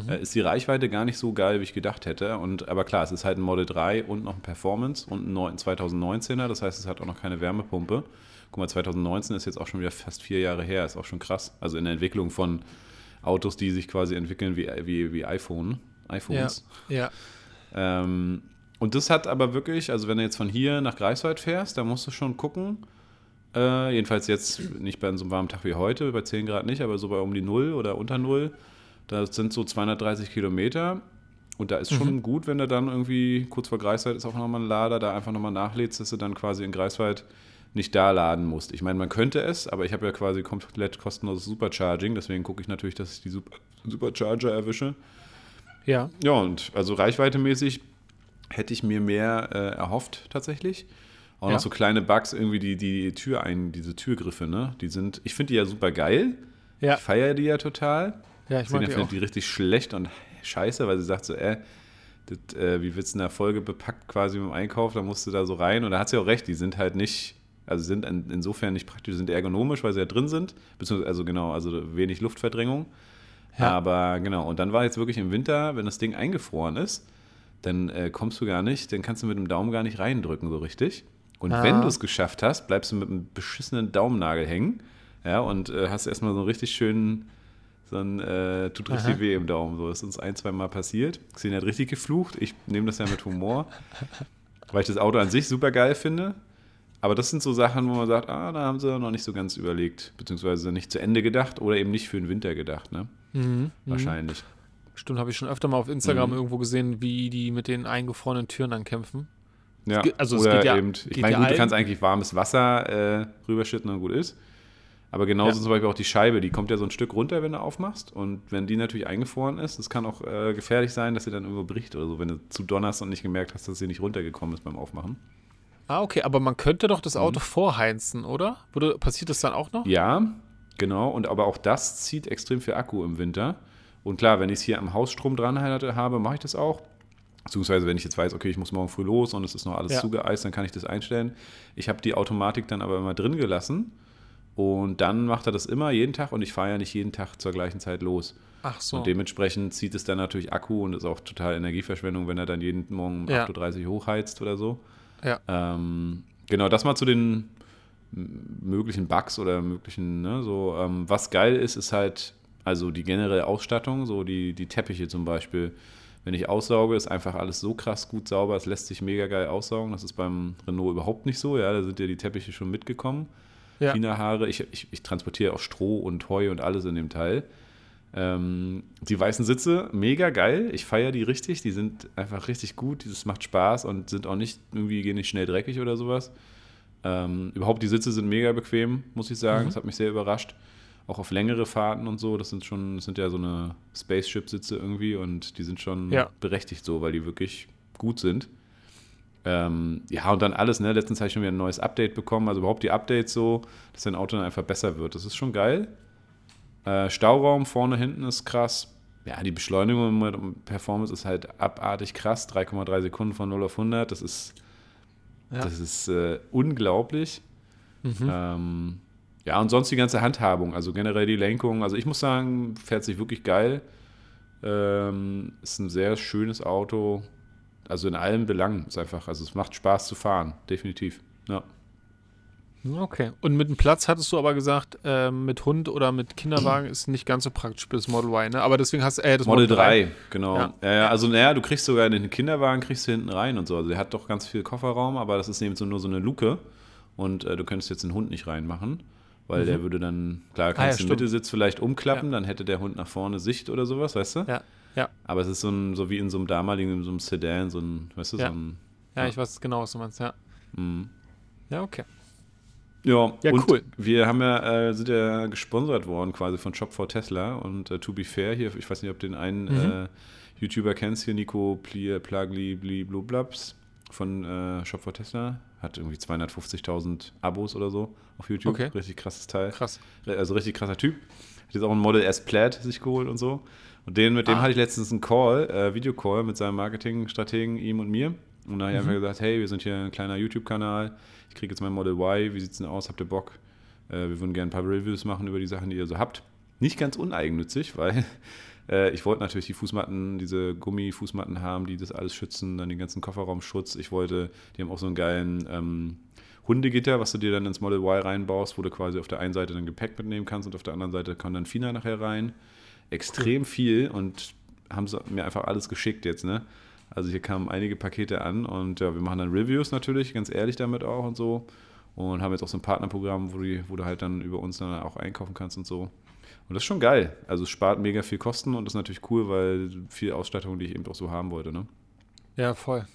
äh, ist die Reichweite gar nicht so geil, wie ich gedacht hätte. Und, aber klar, es ist halt ein Model 3 und noch ein Performance und ein neun- 2019er, das heißt, es hat auch noch keine Wärmepumpe. Guck mal, 2019 ist jetzt auch schon wieder fast vier Jahre her, ist auch schon krass. Also in der Entwicklung von Autos, die sich quasi entwickeln wie, wie, wie iPhone, iPhones. Ja. Ähm, und das hat aber wirklich, also wenn du jetzt von hier nach Greifswald fährst, da musst du schon gucken, Äh, jedenfalls jetzt nicht bei so einem warmen Tag wie heute, bei 10 Grad nicht, aber so bei um die 0 oder unter 0. Das sind so 230 Kilometer. Und da ist schon Mhm. gut, wenn du dann irgendwie kurz vor Greifswald ist auch nochmal ein Lader, da einfach nochmal nachlädst, dass du dann quasi in Greifswald nicht da laden musst. Ich meine, man könnte es, aber ich habe ja quasi komplett kostenloses Supercharging, deswegen gucke ich natürlich, dass ich die Super Supercharger erwische. Ja. Ja, und also reichweitemäßig hätte ich mir mehr äh, erhofft tatsächlich. Auch Ja. noch so kleine Bugs, irgendwie die, die Tür ein, diese Türgriffe, ne? Die sind, ich finde die ja super geil. Ja, Ich feiere die ja total. ja ich mag die auch. die richtig schlecht und scheiße, weil sie sagt so, äh, das, äh, wie wird's in der Folge bepackt quasi mit dem Einkauf, da musst du da so rein. Und da hat sie auch recht, die sind halt nicht, also sind in, insofern nicht praktisch, sind ergonomisch, weil sie ja drin sind, beziehungsweise, also genau, also wenig Luftverdrängung. Ja. Aber genau, und dann war jetzt wirklich im Winter, wenn das Ding eingefroren ist, dann äh, kommst du gar nicht, dann kannst du mit dem Daumen gar nicht reindrücken so richtig. Und Ah. wenn du es geschafft hast, bleibst du mit einem beschissenen Daumennagel hängen. Ja, und äh, hast erstmal so einen richtig schönen, so ein, äh, tut richtig Aha. weh im Daumen. So, das ist uns ein, zwei Mal passiert. Xenia hat richtig geflucht. Ich nehme das ja mit Humor, weil ich das Auto an sich super geil finde. Aber das sind so Sachen, wo man sagt, ah, da haben sie noch nicht so ganz überlegt, beziehungsweise nicht zu Ende gedacht oder eben nicht für den Winter gedacht, ne? Mhm. Wahrscheinlich. Stimmt, habe ich schon öfter mal auf Instagram Mhm. irgendwo gesehen, wie die mit den eingefrorenen Türen dann kämpfen. Ja, also es oder geht ja- eben, ich meine, gut, du kannst eigentlich warmes Wasser äh, rüberschütten und gut ist. Aber genauso Ja. zum Beispiel auch die Scheibe, die kommt ja so ein Stück runter, wenn du aufmachst. Und wenn die natürlich eingefroren ist, das kann auch äh, gefährlich sein, dass sie dann irgendwo bricht oder so, wenn du zu donnerst und nicht gemerkt hast, dass sie nicht runtergekommen ist beim Aufmachen. Ah, okay, aber man könnte doch das Auto vorheizen, oder? Würde, passiert das dann auch noch? Mhm. Ja, genau. Und aber auch das zieht extrem viel Akku im Winter. Und klar, wenn ich es hier am Hausstrom dran hatte- habe, mache ich das auch. Beziehungsweise, wenn ich jetzt weiß, okay, ich muss morgen früh los und es ist noch alles Ja. zugeeist, dann kann ich das einstellen. Ich habe die Automatik dann aber immer drin gelassen. Und dann macht er das immer jeden Tag und ich fahre ja nicht jeden Tag zur gleichen Zeit los. Ach so. Und dementsprechend zieht es dann natürlich Akku und ist auch total Energieverschwendung, wenn er dann jeden Morgen um Ja. 8.30 Uhr hochheizt oder so. Ja. Ähm, genau, das mal zu den möglichen Bugs oder möglichen, ne, so, ähm, was geil ist, ist halt, also die generelle Ausstattung, so die, die Teppiche zum Beispiel. Wenn ich aussauge, ist einfach alles so krass gut sauber, es lässt sich mega geil aussaugen. Das ist beim Renault überhaupt nicht so, ja, da sind ja die Teppiche schon mitgekommen. Ja. China-Haare, ich, ich, ich transportiere auch Stroh und Heu und alles in dem Teil. Ähm, die weißen Sitze, mega geil. Ich feiere die richtig. Die sind einfach richtig gut. Das macht Spaß und sind auch nicht irgendwie gehen nicht schnell dreckig oder sowas. Ähm, überhaupt die Sitze sind mega bequem, muss ich sagen. Mhm. Das hat mich sehr überrascht. Auch auf längere Fahrten und so. Das sind schon, das sind ja so eine Spaceship-Sitze irgendwie und die sind schon Ja. berechtigt so, weil die wirklich gut sind. Ähm, ja, und dann alles, ne? Letztens habe ich schon wieder ein neues Update bekommen. Also überhaupt die Updates so, dass dein Auto dann einfach besser wird. Das ist schon geil. Äh, Stauraum vorne, hinten ist krass. Ja, die Beschleunigung mit Performance ist halt abartig krass. 3,3 Sekunden von 0 auf 100. Das ist, Ja. das ist äh, unglaublich. Mhm. Ähm, ja, und sonst die ganze Handhabung, also generell die Lenkung. Also ich muss sagen, fährt sich wirklich geil. Ähm, ist ein sehr schönes Auto. Also in allen Belangen ist einfach, also es macht Spaß zu fahren, definitiv. Ja. Okay. Und mit dem Platz hattest du aber gesagt, ähm, mit Hund oder mit Kinderwagen ist nicht ganz so praktisch für das Model Y, ne? Aber deswegen hast du äh, das Model 3, genau. Ja. Ja. Ja, also naja, du kriegst sogar in den Kinderwagen, kriegst du hinten rein und so. Also der hat doch ganz viel Kofferraum, aber das ist eben so nur so eine Luke. Und äh, du könntest jetzt den Hund nicht reinmachen, weil der würde dann, klar, kannst Mhm. Ah, ja, den. Mittelsitz vielleicht umklappen, dann hätte der Hund nach vorne Sicht oder sowas, weißt du? Ja, ja, Aber es ist so, ein, so wie in so einem damaligen, in so einem Sedan, so ein, weißt du, Ja. so ein. ja, Ja. ich weiß genau, was du meinst, ja. mm. Ja, okay. Ja, Ja, cool. wir haben ja, äh, sind ja gesponsert worden quasi von Shop for Tesla und äh, To Be Fair hier, ich weiß nicht, ob du den einen Mhm. äh, YouTuber kennst hier, Nico Plagli, Blublaps von äh, Shop for Tesla, hat irgendwie 250.000 Abos oder so auf YouTube, Okay. richtig krasses Teil, Krass. also richtig krasser Typ, hat jetzt auch ein Model S Plaid sich geholt und so und den, mit dem Ah. hatte ich letztens einen Call, äh, Videocall mit seinem Marketingstrategen, ihm und mir und da habe ich Mhm. einfach gesagt, hey, wir sind hier ein kleiner YouTube-Kanal, ich kriege jetzt mein Model Y, wie sieht's denn aus, habt ihr Bock? Äh, wir würden gerne ein paar Reviews machen über die Sachen, die ihr so habt. Nicht ganz uneigennützig, weil äh, ich wollte natürlich die Fußmatten, diese Gummifußmatten haben, die das alles schützen, dann den ganzen Kofferraumschutz. Ich wollte, die haben auch so einen geilen ähm, Hundegitter, was du dir dann ins Model Y reinbaust, wo du quasi auf der einen Seite dann Gepäck mitnehmen kannst und auf der anderen Seite kann dann Fina nachher rein. Extrem viel und haben sie mir einfach alles geschickt jetzt, ne? Also hier kamen einige Pakete an und ja, wir machen dann Reviews natürlich, ganz ehrlich damit auch und so. Und haben jetzt auch so ein Partnerprogramm, wo, die, wo du halt dann über uns dann auch einkaufen kannst und so. Und das ist schon geil. Also es spart mega viel Kosten und das ist natürlich cool, weil viel Ausstattung, die ich eben auch so haben wollte. Ne? Ja, voll.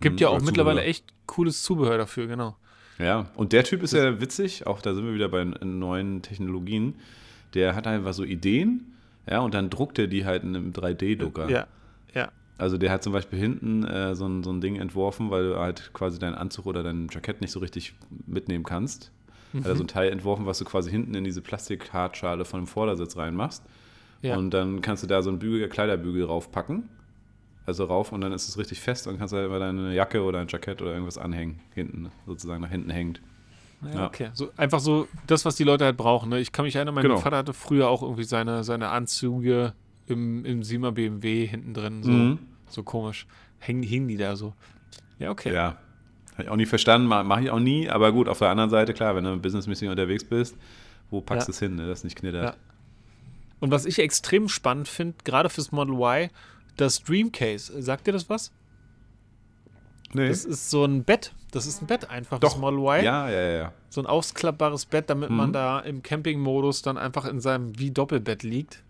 Gibt mhm, ja auch mittlerweile echt cooles Zubehör dafür, genau. Ja, und der Typ ist das ja witzig, auch da sind wir wieder bei neuen Technologien. Der hat einfach so Ideen, ja, und dann druckt er die halt in einem 3D-Drucker. Ja, ja. Also der hat zum Beispiel hinten äh, so, ein, so ein Ding entworfen, weil du halt quasi deinen Anzug oder dein Jackett nicht so richtig mitnehmen kannst. Mhm. Hat er so ein Teil entworfen, was du quasi hinten in diese Plastikhartschale von dem Vordersitz reinmachst. Ja. Und dann kannst du da so einen Bügel, Kleiderbügel raufpacken. Also rauf und dann ist es richtig fest und kannst halt über deine Jacke oder ein Jackett oder irgendwas anhängen, hinten, sozusagen nach hinten hängt. Ja, ja. okay. So, einfach so das, was die Leute halt brauchen. Ne? Ich kann mich erinnern, mein genau. Vater hatte früher auch irgendwie seine, seine Anzüge im, im Siemer BMW hinten drin. So, mhm. so komisch. Hängen, hingen die da so. Ja, okay. Ja. Habe ich auch nie verstanden, mache ich auch nie. Aber gut, auf der anderen Seite, klar, wenn du businessmäßig unterwegs bist, wo packst du ja. es hin, ne? das nicht knittert. Ja. Und was ich extrem spannend finde, gerade fürs Model Y, das Dreamcase. Sagt dir das was? Nee. Das ist so ein Bett. Das ist ein Bett einfach, Doch. das Model Y. Ja, ja, ja. So ein ausklappbares Bett, damit mhm. man da im Campingmodus dann einfach in seinem wie Doppelbett liegt.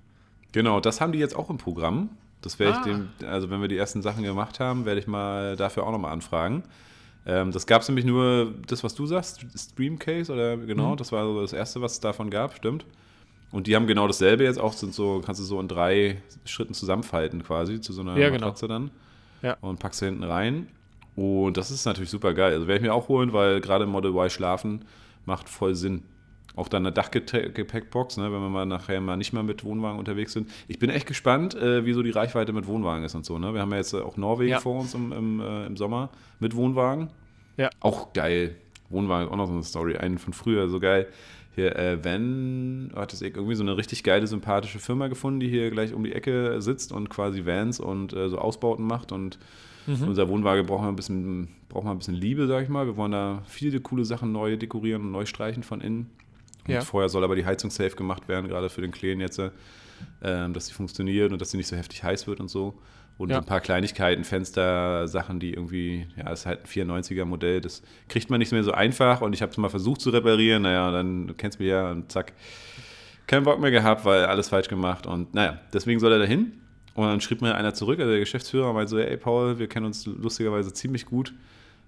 Genau, das haben die jetzt auch im Programm. Das werde ah. ich dem, also wenn wir die ersten Sachen gemacht haben, werde ich mal dafür auch nochmal anfragen. Ähm, das gab es nämlich nur, das, was du sagst, Streamcase oder genau, mhm. das war so das erste, was es davon gab, stimmt. Und die haben genau dasselbe jetzt auch, sind so, kannst du so in drei Schritten zusammenfalten quasi zu so einer ja, genau. Matratze dann. Ja. Und packst du hinten rein. Und das ist natürlich super geil. Also werde ich mir auch holen, weil gerade Model Y schlafen macht voll Sinn. Auch dann eine Dachgepäckbox, ne, wenn wir mal nachher mal nicht mehr mit Wohnwagen unterwegs sind. Ich bin echt gespannt, äh, wie so die Reichweite mit Wohnwagen ist und so. Ne? Wir haben ja jetzt auch Norwegen ja. vor uns im, im, äh, im Sommer mit Wohnwagen. Ja. Auch geil. Wohnwagen ist auch noch so eine Story. Einen von früher, so geil hier, äh, Van, hat es irgendwie so eine richtig geile, sympathische Firma gefunden, die hier gleich um die Ecke sitzt und quasi Vans und äh, so Ausbauten macht. Und mhm. unser Wohnwagen braucht mal ein bisschen, braucht mal ein bisschen Liebe, sag ich mal. Wir wollen da viele coole Sachen neu dekorieren und neu streichen von innen. Ja. vorher soll aber die Heizung safe gemacht werden, gerade für den Kleen jetzt, äh, dass sie funktioniert und dass sie nicht so heftig heiß wird und so. Und ja. ein paar Kleinigkeiten, Fenster, Sachen, die irgendwie, ja, das ist halt ein 94er Modell, das kriegt man nicht mehr so einfach und ich habe es mal versucht zu reparieren, naja, dann, du kennst mich ja und zack, keinen Bock mehr gehabt, weil alles falsch gemacht und naja, deswegen soll er dahin und dann schrieb mir einer zurück, also der Geschäftsführer meinte so, ey Paul, wir kennen uns lustigerweise ziemlich gut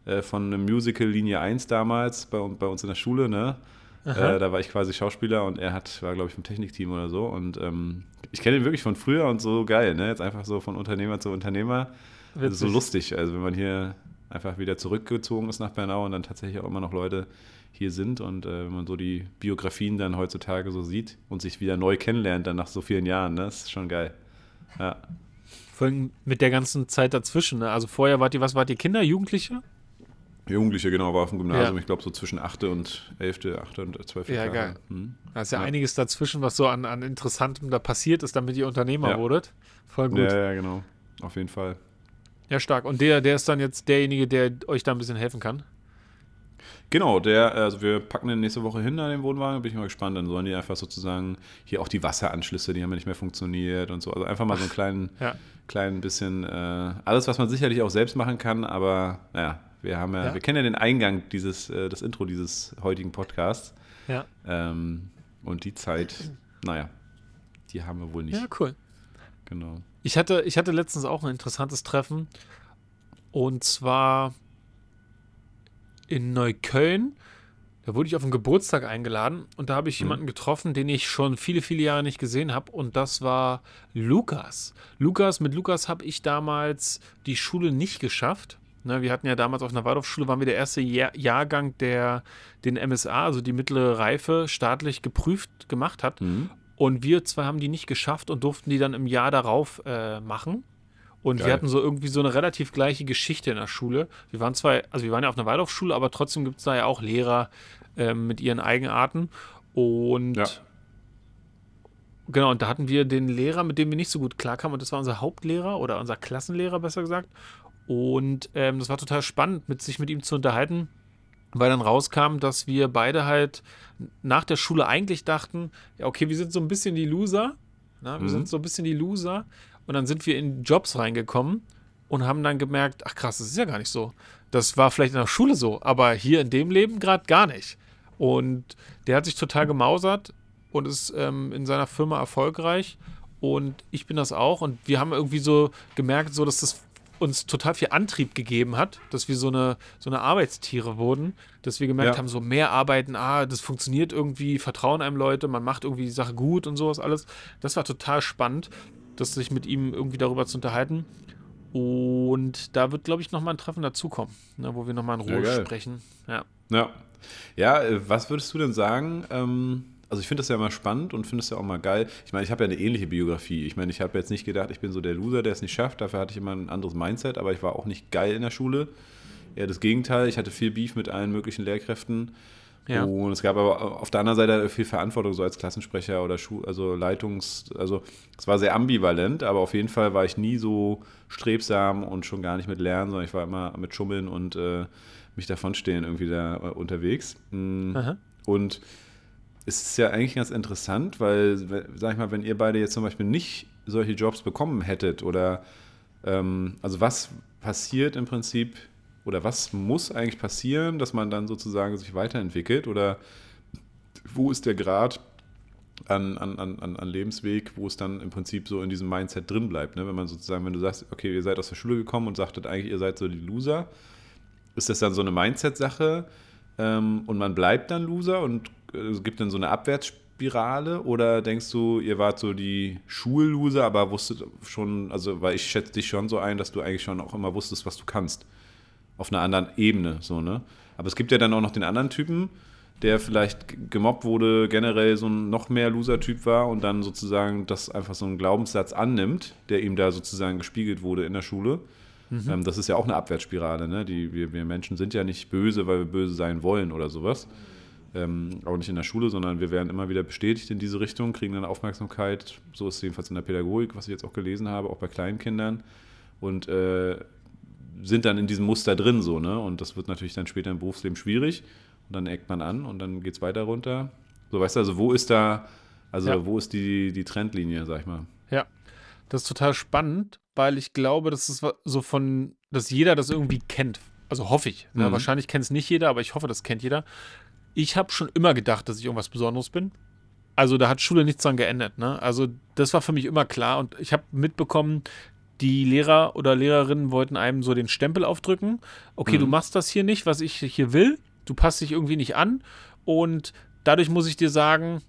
äh, von einem Musical Linie 1 damals bei, bei uns in der Schule, ne, äh, da war ich quasi Schauspieler und er hat, war, glaube ich, vom Technikteam oder so. Und ähm, ich kenne ihn wirklich von früher und so geil, ne? Jetzt einfach so von Unternehmer zu Unternehmer. Das ist so lustig. Also wenn man hier einfach wieder zurückgezogen ist nach Bernau und dann tatsächlich auch immer noch Leute hier sind und äh, wenn man so die Biografien dann heutzutage so sieht und sich wieder neu kennenlernt, dann nach so vielen Jahren, ne? Das ist schon geil. Ja. Vor allem mit der ganzen Zeit dazwischen, ne? Also vorher wart ihr, was wart ihr, Kinder, Jugendliche? Jugendliche, genau, war auf dem Gymnasium. Ja. Ich glaube, so zwischen 8. und 11., 8. und 12. Ja, Jahre. geil. Hm. Da ist ja, ja, einiges dazwischen, was so an, an Interessantem da passiert ist, damit ihr Unternehmer ja. wurdet. Voll gut. Ja, ja, genau. Auf jeden Fall. Ja, stark. Und der, der ist dann jetzt derjenige, der euch da ein bisschen helfen kann? Genau, der, also wir packen den nächste Woche hin an den Wohnwagen, bin ich mal gespannt. Dann sollen die einfach sozusagen hier auch die Wasseranschlüsse, die haben ja nicht mehr funktioniert und so. Also einfach mal so einen kleinen, ja. kleinen bisschen, äh, alles, was man sicherlich auch selbst machen kann, aber naja, wir haben ja, ja. wir kennen ja den Eingang dieses, äh, das Intro dieses heutigen Podcasts. Ja. Ähm, und die Zeit, naja, die haben wir wohl nicht. Ja, cool. Genau. Ich hatte, ich hatte letztens auch ein interessantes Treffen. Und zwar in Neukölln. Da wurde ich auf einen Geburtstag eingeladen und da habe ich mhm. jemanden getroffen, den ich schon viele, viele Jahre nicht gesehen habe. Und das war Lukas. Lukas, mit Lukas habe ich damals die Schule nicht geschafft. Ne, wir hatten ja damals auf einer Waldorfschule, waren wir der erste Jahr Jahrgang, der den MSA, also die mittlere Reife, staatlich geprüft gemacht hat. Mhm. Und wir zwei haben die nicht geschafft und durften die dann im Jahr darauf äh, machen. Und Geil. wir hatten so irgendwie so eine relativ gleiche Geschichte in der Schule. Wir waren zwar, also wir waren ja auf einer Waldorfschule, aber trotzdem gibt es da ja auch Lehrer äh, mit ihren Eigenarten. Und ja. genau, und da hatten wir den Lehrer, mit dem wir nicht so gut klarkamen, und das war unser Hauptlehrer oder unser Klassenlehrer, besser gesagt. Und ähm, das war total spannend, mit sich mit ihm zu unterhalten, weil dann rauskam, dass wir beide halt nach der Schule eigentlich dachten, ja, okay, wir sind so ein bisschen die Loser. Na, wir mhm. sind so ein bisschen die Loser. Und dann sind wir in Jobs reingekommen. und haben dann gemerkt, ach krass, das ist ja gar nicht so. Das war vielleicht in der Schule so, aber hier in dem Leben gerade gar nicht. Und der hat sich total gemausert und ist ähm, in seiner Firma erfolgreich. Und ich bin das auch. Und wir haben irgendwie so gemerkt, so dass das uns total viel Antrieb gegeben hat, dass wir so eine, so eine Arbeitstiere wurden, dass wir gemerkt ja. haben, so mehr arbeiten, ah, das funktioniert irgendwie, vertrauen einem Leute, man macht irgendwie die Sache gut und sowas alles. Das war total spannend, das sich mit ihm irgendwie darüber zu unterhalten. Und da wird, glaube ich, nochmal ein Treffen dazukommen, ne, wo wir nochmal in Ruhe ja, sprechen. Ja. ja. Ja, äh, was würdest du denn sagen? Ähm, also ich finde das ja immer spannend und finde es ja auch mal geil. Ich meine, ich habe ja eine ähnliche Biografie. Ich meine, ich habe jetzt nicht gedacht, ich bin so der Loser, der es nicht schafft. Dafür hatte ich immer ein anderes Mindset, aber ich war auch nicht geil in der Schule. Eher das Gegenteil. Ich hatte viel Beef mit allen möglichen Lehrkräften. Ja. Und es gab aber auf der anderen Seite viel Verantwortung, so als Klassensprecher oder Schu also Leitungs-, also es war sehr ambivalent, aber auf jeden Fall war ich nie so strebsam und schon gar nicht mit Lernen, sondern ich war immer mit Schummeln und äh, mich davonstehen irgendwie da äh, unterwegs. Mhm. Und es ist ja eigentlich ganz interessant, weil, sag ich mal, wenn ihr beide jetzt zum Beispiel nicht solche Jobs bekommen hättet oder ähm, also was passiert im Prinzip oder was muss eigentlich passieren, dass man dann sozusagen sich weiterentwickelt oder wo ist der Grad an, an, an, an Lebensweg, wo es dann im Prinzip so in diesem Mindset drin bleibt. Ne? Wenn man sozusagen, wenn du sagst, okay, ihr seid aus der Schule gekommen und sagtet eigentlich, ihr seid so die Loser, ist das dann so eine Mindset-Sache ähm, und man bleibt dann Loser und gibt dann so eine Abwärtsspirale oder denkst du, ihr wart so die Schulloser, aber wusstet schon, also weil ich schätze dich schon so ein, dass du eigentlich schon auch immer wusstest, was du kannst. Auf einer anderen Ebene, so, ne? Aber es gibt ja dann auch noch den anderen Typen, der vielleicht gemobbt wurde, generell so ein noch mehr Loser-Typ war und dann sozusagen das einfach so einen Glaubenssatz annimmt, der ihm da sozusagen gespiegelt wurde in der Schule Mhm. Ähm, das ist ja auch eine Abwärtsspirale. Ne? Die, wir, wir, Menschen sind ja nicht böse, weil wir böse sein wollen oder sowas. Ähm, auch nicht in der Schule, sondern wir werden immer wieder bestätigt in diese Richtung, kriegen dann Aufmerksamkeit. So ist es jedenfalls in der Pädagogik, was ich jetzt auch gelesen habe, auch bei kleinen Kindern. Und äh, sind dann in diesem Muster drin so, ne? Und das wird natürlich dann später im Berufsleben schwierig. Und dann eckt man an und dann geht es weiter runter. So, weißt du, also wo ist da, also ja. wo ist die, die Trendlinie, sag ich mal? Ja, das ist total spannend, weil ich glaube, das ist so von, dass jeder das irgendwie kennt. Also hoffe ich. Ne? Mhm. Wahrscheinlich kennt es nicht jeder, aber ich hoffe, das kennt jeder. Ich habe schon immer gedacht, dass ich irgendwas Besonderes bin. Also da hat Schule nichts dran geändert. Ne? Also das war für mich immer klar und ich habe mitbekommen, die Lehrer oder Lehrerinnen wollten einem so den Stempel aufdrücken. Okay, mhm. du machst das hier nicht, was ich hier will. Du passt dich irgendwie nicht an und dadurch muss ich dir sagen,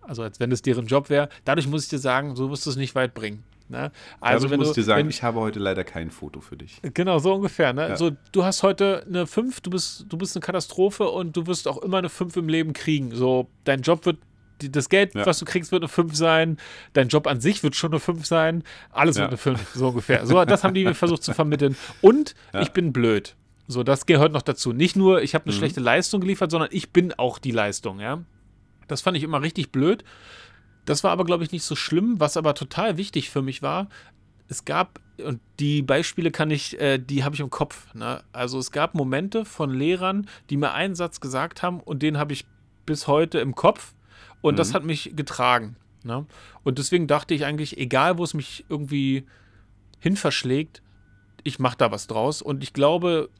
also als wenn es deren Job wäre, dadurch muss ich dir sagen, so wirst du es nicht weit bringen. Ne? Also, also wenn muss du, dir sagen, wenn, ich habe heute leider kein Foto für dich. Genau, so ungefähr. Ne? Ja. So, du hast heute eine 5, du bist, du bist eine Katastrophe und du wirst auch immer eine 5 im Leben kriegen. So, dein Job wird das Geld, ja. was du kriegst, wird eine 5 sein. Dein Job an sich wird schon eine 5 sein. Alles ja. wird eine 5, so ungefähr. So, das haben die mir versucht zu vermitteln. Und ja. ich bin blöd. So, das gehört noch dazu. Nicht nur, ich habe eine mhm. schlechte Leistung geliefert, sondern ich bin auch die Leistung, ja. Das fand ich immer richtig blöd. Das war aber, glaube ich, nicht so schlimm. Was aber total wichtig für mich war, es gab, und die Beispiele kann ich, äh, die habe ich im Kopf. Ne? Also es gab Momente von Lehrern, die mir einen Satz gesagt haben und den habe ich bis heute im Kopf. Und mhm. das hat mich getragen. Ne? Und deswegen dachte ich eigentlich, egal wo es mich irgendwie hin verschlägt, ich mache da was draus. Und ich glaube,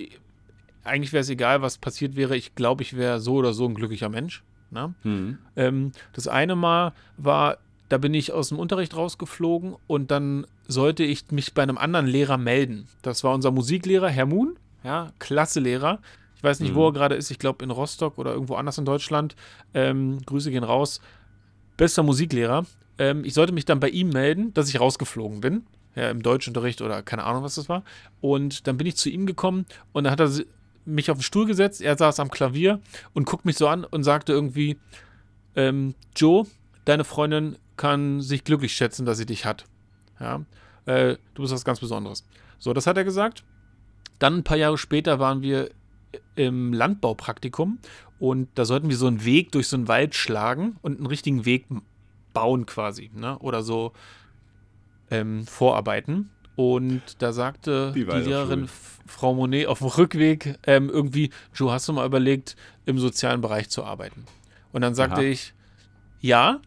eigentlich wäre es egal, was passiert wäre. Ich glaube, ich wäre so oder so ein glücklicher Mensch. Ne? Mhm. Ähm, das eine Mal war, da bin ich aus dem Unterricht rausgeflogen und dann sollte ich mich bei einem anderen Lehrer melden. Das war unser Musiklehrer, Herr Moon, ja, klasse Lehrer. Ich weiß nicht, mhm. wo er gerade ist, ich glaube in Rostock oder irgendwo anders in Deutschland. Ähm, Grüße gehen raus. Bester Musiklehrer. Ähm, ich sollte mich dann bei ihm melden, dass ich rausgeflogen bin. Ja, im Deutschunterricht oder keine Ahnung, was das war. Und dann bin ich zu ihm gekommen und dann hat er mich auf den Stuhl gesetzt, er saß am Klavier und guckt mich so an und sagte irgendwie, ähm, Joe, deine Freundin kann sich glücklich schätzen, dass sie dich hat. Ja, äh, du bist was ganz Besonderes. So, das hat er gesagt. Dann ein paar Jahre später waren wir im Landbaupraktikum und da sollten wir so einen Weg durch so einen Wald schlagen und einen richtigen Weg bauen quasi, ne? Oder so ähm, vorarbeiten. Und da sagte die, die Lehrerin Frau Monet auf dem Rückweg ähm, irgendwie, Joe, hast du mal überlegt, im sozialen Bereich zu arbeiten? Und dann sagte Aha. ich, ja,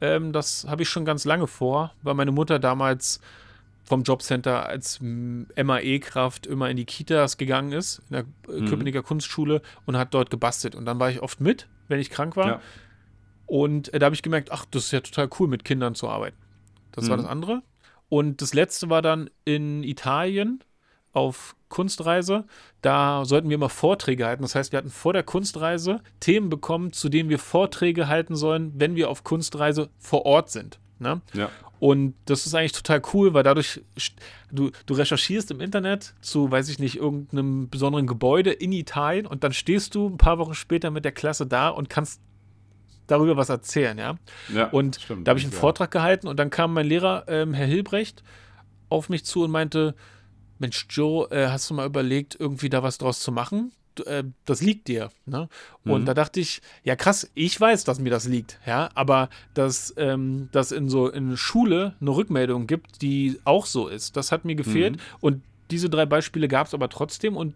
ähm, das habe ich schon ganz lange vor, weil meine Mutter damals vom Jobcenter als MAE-Kraft immer in die Kitas gegangen ist, in der mhm. Köpenicker Kunstschule und hat dort gebastelt. Und dann war ich oft mit, wenn ich krank war. Ja. Und äh, da habe ich gemerkt, ach, das ist ja total cool, mit Kindern zu arbeiten. Das mhm. war das andere. Und das letzte war dann in Italien auf Kunstreise. Da sollten wir immer Vorträge halten. Das heißt, wir hatten vor der Kunstreise Themen bekommen, zu denen wir Vorträge halten sollen, wenn wir auf Kunstreise vor Ort sind. Ne? Ja. Und das ist eigentlich total cool, weil dadurch, du, du recherchierst im Internet zu, weiß ich nicht, irgendeinem besonderen Gebäude in Italien und dann stehst du ein paar Wochen später mit der Klasse da und kannst darüber was erzählen, ja. ja und stimmt, da habe ich einen. Vortrag gehalten und dann kam mein Lehrer, ähm, Herr Hilbrecht, auf mich zu und meinte, Mensch, Joe, äh, hast du mal überlegt, irgendwie da was draus zu machen? Äh, das liegt dir. Ne? Und mhm. da dachte ich, ja krass, ich weiß, dass mir das liegt, ja, aber dass ähm, das in so in Schule eine Rückmeldung gibt, die auch so ist, das hat mir gefehlt. Mhm. Und diese drei Beispiele gab es aber trotzdem und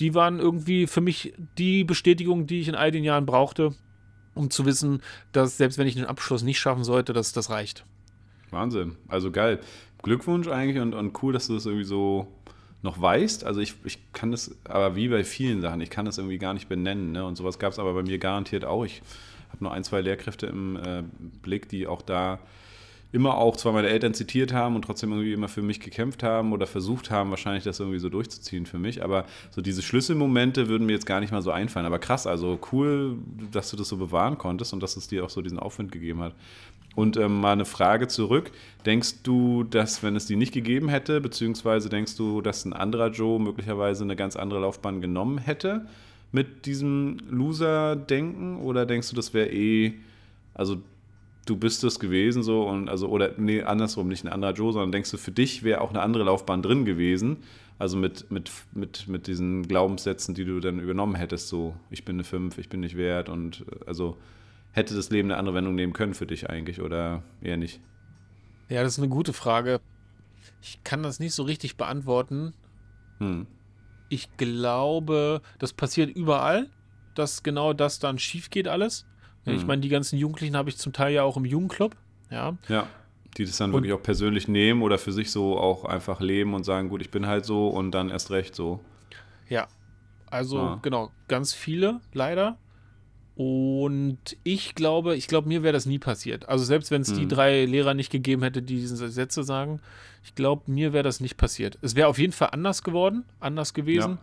die waren irgendwie für mich die Bestätigung, die ich in all den Jahren brauchte, um zu wissen, dass selbst wenn ich den Abschluss nicht schaffen sollte, dass das reicht. Wahnsinn. Also geil. Glückwunsch eigentlich und, und cool, dass du das irgendwie so noch weißt. Also ich, ich kann das, aber wie bei vielen Sachen, ich kann das irgendwie gar nicht benennen. Ne? Und sowas gab es aber bei mir garantiert auch. Ich habe nur ein, zwei Lehrkräfte im äh, Blick, die auch da immer auch zwar meine Eltern zitiert haben und trotzdem irgendwie immer für mich gekämpft haben oder versucht haben, wahrscheinlich das irgendwie so durchzuziehen für mich. Aber so diese Schlüsselmomente würden mir jetzt gar nicht mal so einfallen. Aber krass, also cool, dass du das so bewahren konntest und dass es dir auch so diesen Aufwind gegeben hat. Und ähm, mal eine Frage zurück. Denkst du, dass, wenn es die nicht gegeben hätte, beziehungsweise denkst du, dass ein anderer Joe möglicherweise eine ganz andere Laufbahn genommen hätte mit diesem Loser-Denken? Oder denkst du, das wäre eh, also du bist es gewesen so und also, oder nee, andersrum, nicht ein anderer Joe, sondern denkst du, für dich wäre auch eine andere Laufbahn drin gewesen? Also mit, mit, mit, mit diesen Glaubenssätzen, die du dann übernommen hättest, so ich bin eine 5, ich bin nicht wert und also hätte das Leben eine andere Wendung nehmen können für dich eigentlich oder eher nicht? Ja, das ist eine gute Frage. Ich kann das nicht so richtig beantworten. Hm. Ich glaube, das passiert überall, dass genau das dann schief geht alles. Hm. Ich meine, die ganzen Jugendlichen habe ich zum Teil ja auch im Jugendclub. Ja. Ja. Die das dann und, wirklich auch persönlich nehmen oder für sich so auch einfach leben und sagen, gut, ich bin halt so und dann erst recht so. Ja. Also ah. genau, ganz viele leider. Und ich glaube, ich glaube, mir wäre das nie passiert. Also selbst wenn es mhm. die drei Lehrer nicht gegeben hätte, die diese Sätze sagen, ich glaube, mir wäre das nicht passiert. Es wäre auf jeden Fall anders geworden, anders gewesen. Ja.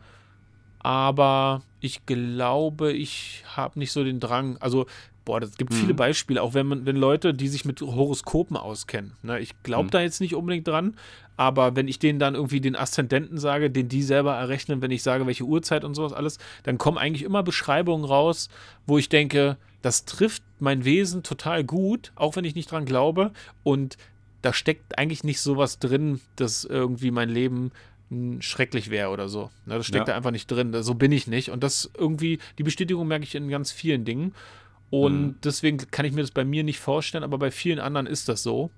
Aber ich glaube, ich habe nicht so den Drang. Also Boah, es gibt mhm. viele Beispiele, auch wenn man, wenn Leute, die sich mit Horoskopen auskennen. Ne, ich glaube mhm. da jetzt nicht unbedingt dran, aber wenn ich denen dann irgendwie den Aszendenten sage, den die selber errechnen, wenn ich sage, welche Uhrzeit und sowas alles, dann kommen eigentlich immer Beschreibungen raus, wo ich denke, das trifft mein Wesen total gut, auch wenn ich nicht dran glaube. Und da steckt eigentlich nicht sowas drin, dass irgendwie mein Leben hm, schrecklich wäre oder so. Ne, das steckt ja. da einfach nicht drin. So bin ich nicht. Und das irgendwie, die Bestätigung merke ich in ganz vielen Dingen. Und mhm. deswegen kann ich mir das bei mir nicht vorstellen, aber bei vielen anderen ist das so.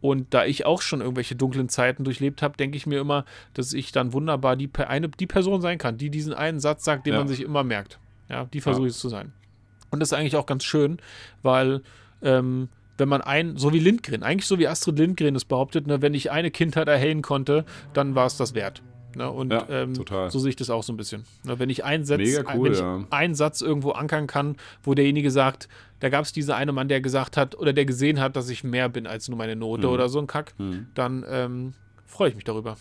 Und da ich auch schon irgendwelche dunklen Zeiten durchlebt habe, denke ich mir immer, dass ich dann wunderbar die, eine, die Person sein kann, die diesen einen Satz sagt, den ja. man sich immer merkt. Ja, die versuche ich ja. zu sein. Und das ist eigentlich auch ganz schön, weil ähm, wenn man ein, so wie Lindgren, eigentlich so wie Astrid Lindgren es behauptet, ne, wenn ich eine Kindheit erhellen konnte, dann war es das wert. Ne? Und ja, ähm, so sehe ich das auch so ein bisschen. Ne? Wenn ich, einen Satz, cool, ich ja. einen Satz irgendwo ankern kann, wo derjenige sagt, da gab es diese eine Mann, der gesagt hat oder der gesehen hat, dass ich mehr bin als nur meine Note mhm. oder so ein Kack, mhm. dann ähm, freue ich mich darüber.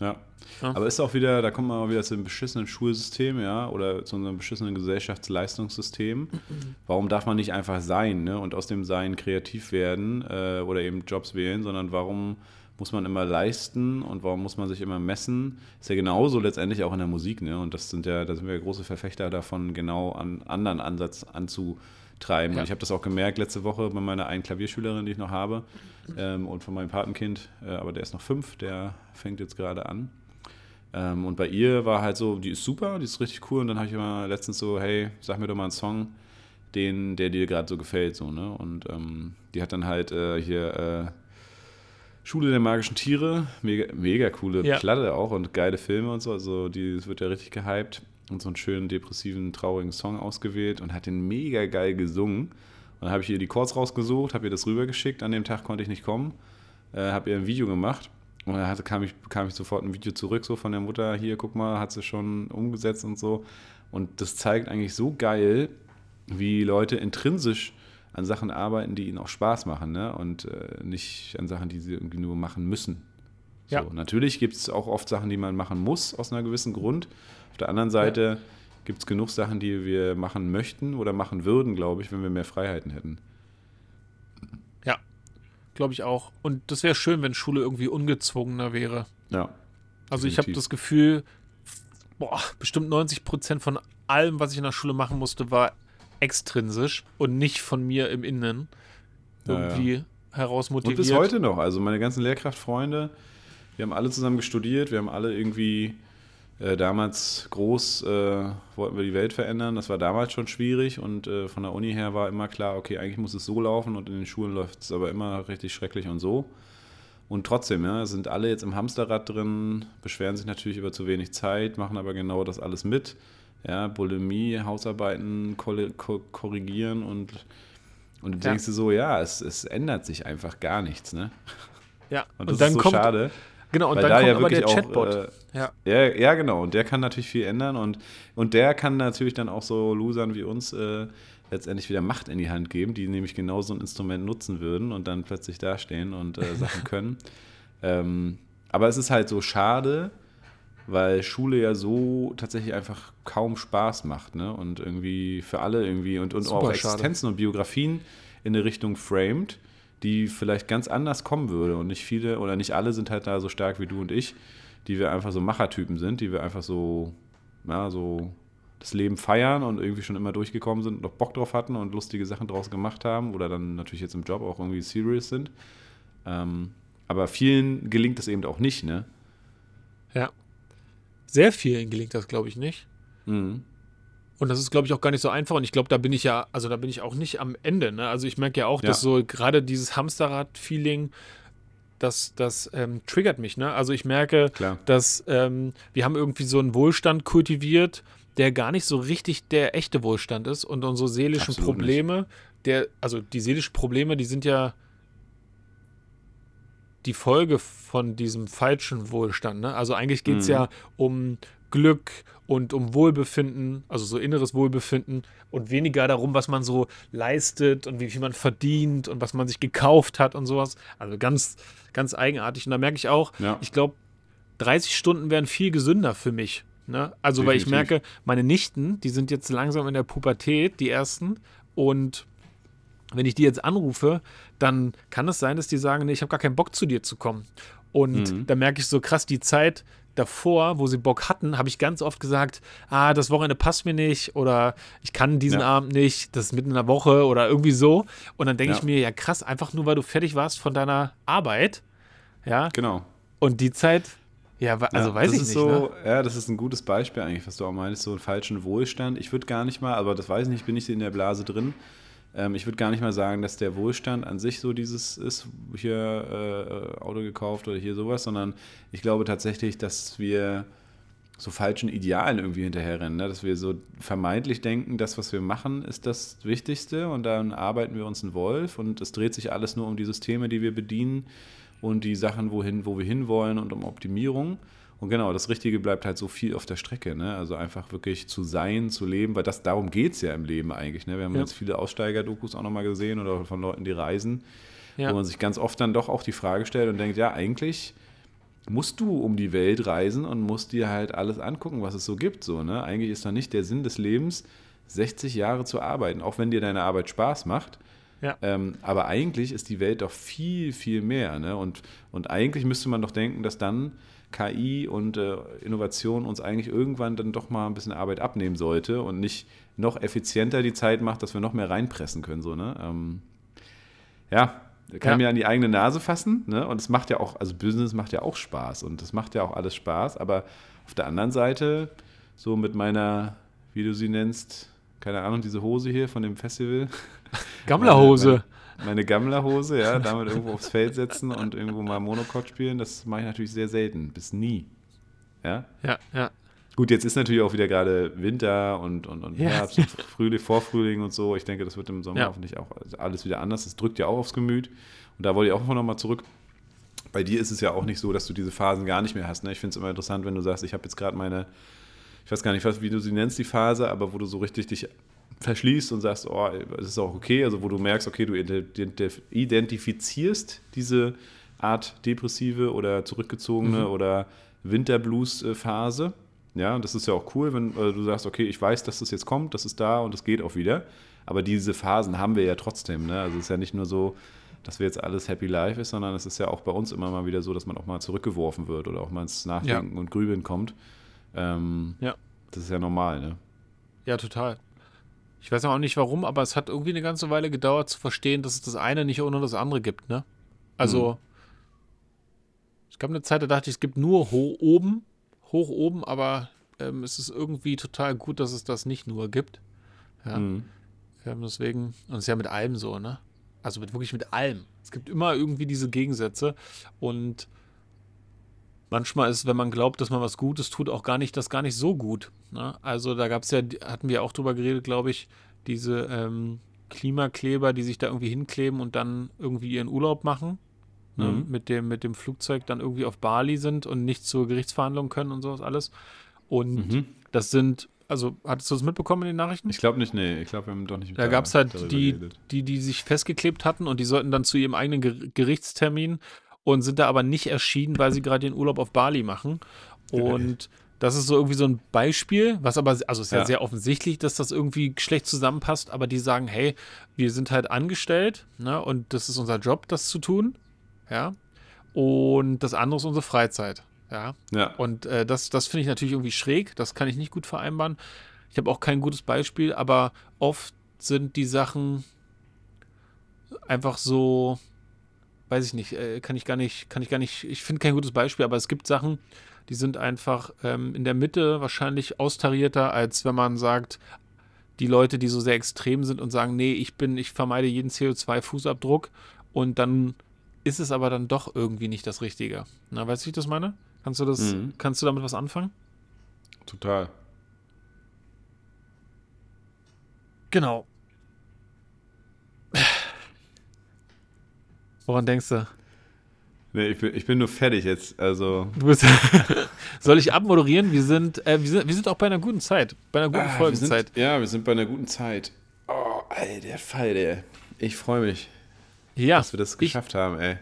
Ja. ja. Aber ist auch wieder, da kommt man mal wieder zu einem beschissenen Schulsystem, ja, oder zu einem beschissenen Gesellschaftsleistungssystem. Mhm. Warum darf man nicht einfach sein, ne? Und aus dem Sein kreativ werden äh, oder eben Jobs wählen, sondern warum muss man immer leisten und warum muss man sich immer messen? Ist ja genauso letztendlich auch in der Musik, ne? Und das sind ja, da sind wir ja große Verfechter davon, genau an anderen Ansatz anzutreiben. Ja. Und ich habe das auch gemerkt letzte Woche bei meiner einen Klavierschülerin, die ich noch habe, ähm, und von meinem Patenkind, äh, aber der ist noch fünf, der fängt jetzt gerade an. Ähm, und bei ihr war halt so, die ist super, die ist richtig cool. Und dann habe ich immer letztens so, hey, sag mir doch mal einen Song, den, der dir gerade so gefällt, so, ne? Und ähm, die hat dann halt äh, hier äh, Schule der magischen Tiere, mega, mega coole ja. Platte auch und geile Filme und so. Also die wird ja richtig gehypt und so einen schönen depressiven, traurigen Song ausgewählt und hat den mega geil gesungen. Und dann habe ich ihr die Chords rausgesucht, habe ihr das rübergeschickt. An dem Tag konnte ich nicht kommen, äh, habe ihr ein Video gemacht Und dann hatte, kam, ich, kam ich sofort ein Video zurück, so von der Mutter, hier, guck mal, hat sie schon umgesetzt und so. Und das zeigt eigentlich so geil, wie Leute intrinsisch an Sachen arbeiten, die ihnen auch Spaß machen, ne? Und äh, nicht an Sachen, die sie irgendwie nur machen müssen. So, Ja. Natürlich gibt es auch oft Sachen, die man machen muss, aus einem gewissen Grund. Auf der anderen Seite gibt es genug Sachen, die wir machen möchten oder machen würden, glaube ich, wenn wir mehr Freiheiten hätten. Ja, glaube ich auch. Und das wäre schön, wenn Schule irgendwie ungezwungener wäre. Ja. Also ich habe das Gefühl, boah, bestimmt 90 Prozent von allem, was ich in der Schule machen musste, war extrinsisch und nicht von mir im Innen Ja, irgendwie heraus Und motiviert. bis heute noch. Also meine ganzen Lehrkraftfreunde, wir haben alle zusammen studiert, wir haben alle irgendwie äh, damals groß, äh, wollten wir die Welt verändern. Das war damals schon schwierig und äh, von der Uni her war immer klar, okay, eigentlich muss es so laufen und in den Schulen läuft es aber immer richtig schrecklich und so. Und trotzdem, ja, sind alle jetzt im Hamsterrad drin, beschweren sich natürlich über zu wenig Zeit, machen aber genau das alles mit. Ja, Bulimie, Hausarbeiten korrigieren und, und du Ja. denkst dir so, ja, es, es ändert sich einfach gar nichts, ne? ja, Und, und, das dann ist so kommt schade. genau und dann da kommt ja aber der auch, Chatbot. äh, ja, Ja, ja, genau. Und der kann natürlich viel ändern und, und der kann natürlich dann auch so Losern wie uns äh, letztendlich wieder Macht in die Hand geben, die nämlich genau so ein Instrument nutzen würden und dann plötzlich dastehen und äh, Sachen können. Ähm, aber es ist halt so schade, weil Schule ja so tatsächlich einfach kaum Spaß macht, ne? Und irgendwie für alle irgendwie und, und Super auch schade. Existenzen und Biografien in eine Richtung framed, die vielleicht ganz anders kommen würde. Und nicht viele oder nicht alle sind halt da so stark wie du und ich, die wir einfach so Machertypen sind, die wir einfach so, ja, so das Leben feiern und irgendwie schon immer durchgekommen sind und noch Bock drauf hatten und lustige Sachen draus gemacht haben oder dann natürlich jetzt im Job auch irgendwie serious sind. Ähm, aber vielen gelingt das eben auch nicht, ne? ja. Sehr vielen gelingt das, glaube ich, nicht. Mhm. Und das ist, glaube ich, auch gar nicht so einfach. Und ich glaube, da bin ich ja, also da bin ich auch nicht am Ende. Ne? Also ich merke ja auch, Ja. dass so gerade dieses Hamsterrad-Feeling, das, das ähm, triggert mich. Ne? Also ich merke, Klar. dass ähm, wir haben irgendwie so einen Wohlstand kultiviert, der gar nicht so richtig der echte Wohlstand ist. Und unsere seelischen Absolut Probleme, der, also die seelischen Probleme, die sind ja die Folge von diesem falschen Wohlstand. Ne? Also eigentlich geht es Mhm. ja um Glück und um Wohlbefinden, also so inneres Wohlbefinden und weniger darum, was man so leistet und wie viel man verdient und was man sich gekauft hat und sowas. Also ganz, ganz eigenartig. Und da merke ich auch, Ja. ich glaube, 30 Stunden wären viel gesünder für mich. Ne? Also, weil ich Definitiv. merke, meine Nichten, die sind jetzt langsam in der Pubertät, die ersten, und wenn ich die jetzt anrufe, dann kann es sein, dass die sagen, nee, ich habe gar keinen Bock zu dir zu kommen. Und Mhm. da merke ich so krass, die Zeit davor, wo sie Bock hatten, habe ich ganz oft gesagt, ah, das Wochenende passt mir nicht oder ich kann diesen Ja. Abend nicht, das ist mitten in der Woche oder irgendwie so. Und dann denke Ja. ich mir, ja krass, einfach nur, weil du fertig warst von deiner Arbeit, ja, Genau. und die Zeit, ja, also ja, weiß das ich ist nicht. so, ne? Ja, das ist ein gutes Beispiel eigentlich, was du auch meinst, so einen falschen Wohlstand. Ich würde gar nicht mal, aber das weiß ich nicht, ich bin nicht in der Blase drin. Ähm, ich würde gar nicht mal sagen, dass der Wohlstand an sich so dieses ist, hier äh, Auto gekauft oder hier sowas, sondern ich glaube tatsächlich, dass wir so falschen Idealen irgendwie hinterherrennen, ne? dass wir so vermeintlich denken, das, was wir machen, ist das Wichtigste und dann arbeiten wir uns einen Wolf und es dreht sich alles nur um die Systeme, die wir bedienen und die Sachen, wohin, wo wir hinwollen und um Optimierung. Und genau, das Richtige bleibt halt so viel auf der Strecke. Ne? Also einfach wirklich zu sein, zu leben, weil das darum geht es ja im Leben eigentlich. Ne? Wir haben Ja. jetzt viele Aussteiger-Dokus auch nochmal gesehen oder von Leuten, die reisen, Ja. wo man sich ganz oft dann doch auch die Frage stellt und denkt, ja, eigentlich musst du um die Welt reisen und musst dir halt alles angucken, was es so gibt. So, ne? Eigentlich ist doch nicht der Sinn des Lebens, 60 Jahre zu arbeiten, auch wenn dir deine Arbeit Spaß macht. Ja. Ähm, aber eigentlich ist die Welt doch viel, viel mehr. Ne? Und, und eigentlich müsste man doch denken, dass dann KI und äh, Innovation uns eigentlich irgendwann dann doch mal ein bisschen Arbeit abnehmen sollte und nicht noch effizienter die Zeit macht, dass wir noch mehr reinpressen können. So, ne? ähm, ja, kann Ja. mir an die eigene Nase fassen. Ne? Und es macht ja auch, also Business macht ja auch Spaß und das macht ja auch alles Spaß. Aber auf der anderen Seite, so mit meiner, wie du sie nennst, keine Ahnung, diese Hose hier von dem Festival. Gammlerhose. Meine, Gammlerhose, ja, damit irgendwo aufs Feld setzen und irgendwo mal Monokord spielen, das mache ich natürlich sehr selten, bis nie. Ja. Ja, ja. Gut, jetzt ist natürlich auch wieder gerade Winter und, und, und Ja. Herbst und Frühling, Vorfrühling und so. Ich denke, das wird im Sommer Ja. hoffentlich auch alles wieder anders. Das drückt ja auch aufs Gemüt. Und da wollte ich auch noch mal zurück bei dir ist es ja auch nicht so, dass du diese Phasen gar nicht mehr hast. Ne? Ich finde es immer interessant, wenn du sagst, ich habe jetzt gerade meine, ich weiß gar nicht, wie du sie nennst, die Phase, aber wo du so richtig dich verschließt und sagst, oh, es ist auch okay, also wo du merkst, okay, du identifizierst diese Art depressive oder zurückgezogene mhm. oder Winterblues-Phase. Ja, das ist ja auch cool, wenn äh, du sagst, okay, ich weiß, dass das jetzt kommt, das ist da und es geht auch wieder. Aber diese Phasen haben wir ja trotzdem. Ne? Also es ist ja nicht nur so, dass wir jetzt alles Happy Life ist, sondern es ist ja auch bei uns immer mal wieder so, dass man auch mal zurückgeworfen wird oder auch mal ins Nachdenken ja. und Grübeln kommt. Ähm, ja. Das ist ja normal, ne? Ja, total. Ich weiß auch nicht warum, aber es hat irgendwie eine ganze Weile gedauert zu verstehen, dass es das eine nicht ohne das andere gibt, ne? Also, mhm. es gab eine Zeit, da dachte ich, es gibt nur hoch oben, hoch oben, aber ähm, es ist irgendwie total gut, dass es das nicht nur gibt. Ja. Mhm. Ähm, deswegen, und es ist ja mit allem so, ne? Also mit wirklich mit allem. Es gibt immer irgendwie diese Gegensätze und manchmal ist, wenn man glaubt, dass man was Gutes tut, auch gar nicht das gar nicht so gut. Ne? Also da gab es ja, hatten wir auch drüber geredet, glaube ich, diese ähm, Klimakleber, die sich da irgendwie hinkleben und dann irgendwie ihren Urlaub machen. Ne? Mhm. Mit, dem, mit dem Flugzeug dann irgendwie auf Bali sind und nicht zur Gerichtsverhandlung können und sowas alles. Und mhm. das sind, also hattest du das mitbekommen in den Nachrichten? Ich glaube nicht, nee. Ich glaube, wir haben doch nicht Da, da gab es halt die, die, die sich festgeklebt hatten und die sollten dann zu ihrem eigenen Gerichtstermin und sind da aber nicht erschienen, weil sie gerade den Urlaub auf Bali machen. Und das ist so irgendwie so ein Beispiel, was aber, also ist ja, ja, sehr offensichtlich, dass das irgendwie schlecht zusammenpasst, aber die sagen, hey, wir sind halt angestellt, ne, und das ist unser Job, das zu tun, ja. Und das andere ist unsere Freizeit, ja. ja. Und äh, das, das finde ich natürlich irgendwie schräg, das kann ich nicht gut vereinbaren. Ich habe auch kein gutes Beispiel, aber oft sind die Sachen einfach so, weiß ich nicht, äh, kann ich gar nicht, kann ich gar nicht, ich finde kein gutes Beispiel, aber es gibt Sachen, die sind einfach ähm, in der Mitte wahrscheinlich austarierter, als wenn man sagt, die Leute, die so sehr extrem sind und sagen, nee, ich bin, ich vermeide jeden CO2-Fußabdruck und dann ist es aber dann doch irgendwie nicht das Richtige. Na, weißt du, wie ich das meine? Kannst du das, mhm. kannst du damit was anfangen? Total. Genau. Woran denkst du? Nee, ich bin, ich bin nur fertig jetzt. Also. Soll ich abmoderieren? Wir sind, äh, wir sind, wir sind auch bei einer guten Zeit. Bei einer guten ah, Folgenzeit. ja, wir sind bei einer guten Zeit. Oh, ey, der Fall, der. Ich freue mich. Ja. Dass wir das geschafft ich, haben, ey.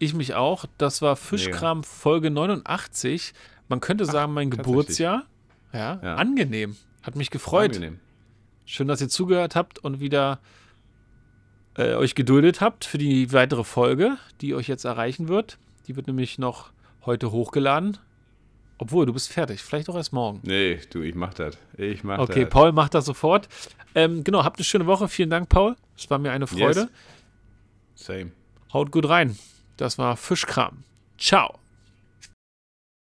Ich mich auch. Das war Fischkram Mega. Folge 89. Man könnte sagen, mein Geburtsjahr. Ja, ja, angenehm. Hat mich gefreut. Angenehm. Schön, dass ihr zugehört habt und wieder äh, euch geduldet habt für die weitere Folge, die euch jetzt erreichen wird. Die wird nämlich noch heute hochgeladen. Obwohl, du bist fertig. Vielleicht auch erst morgen. Nee, du, ich mach das. Ich mach Okay, dat. Paul macht das sofort. Ähm, genau, habt eine schöne Woche. Vielen Dank, Paul. Es war mir eine Freude. Yes. Same. Haut gut rein. Das war Fischkram. Ciao.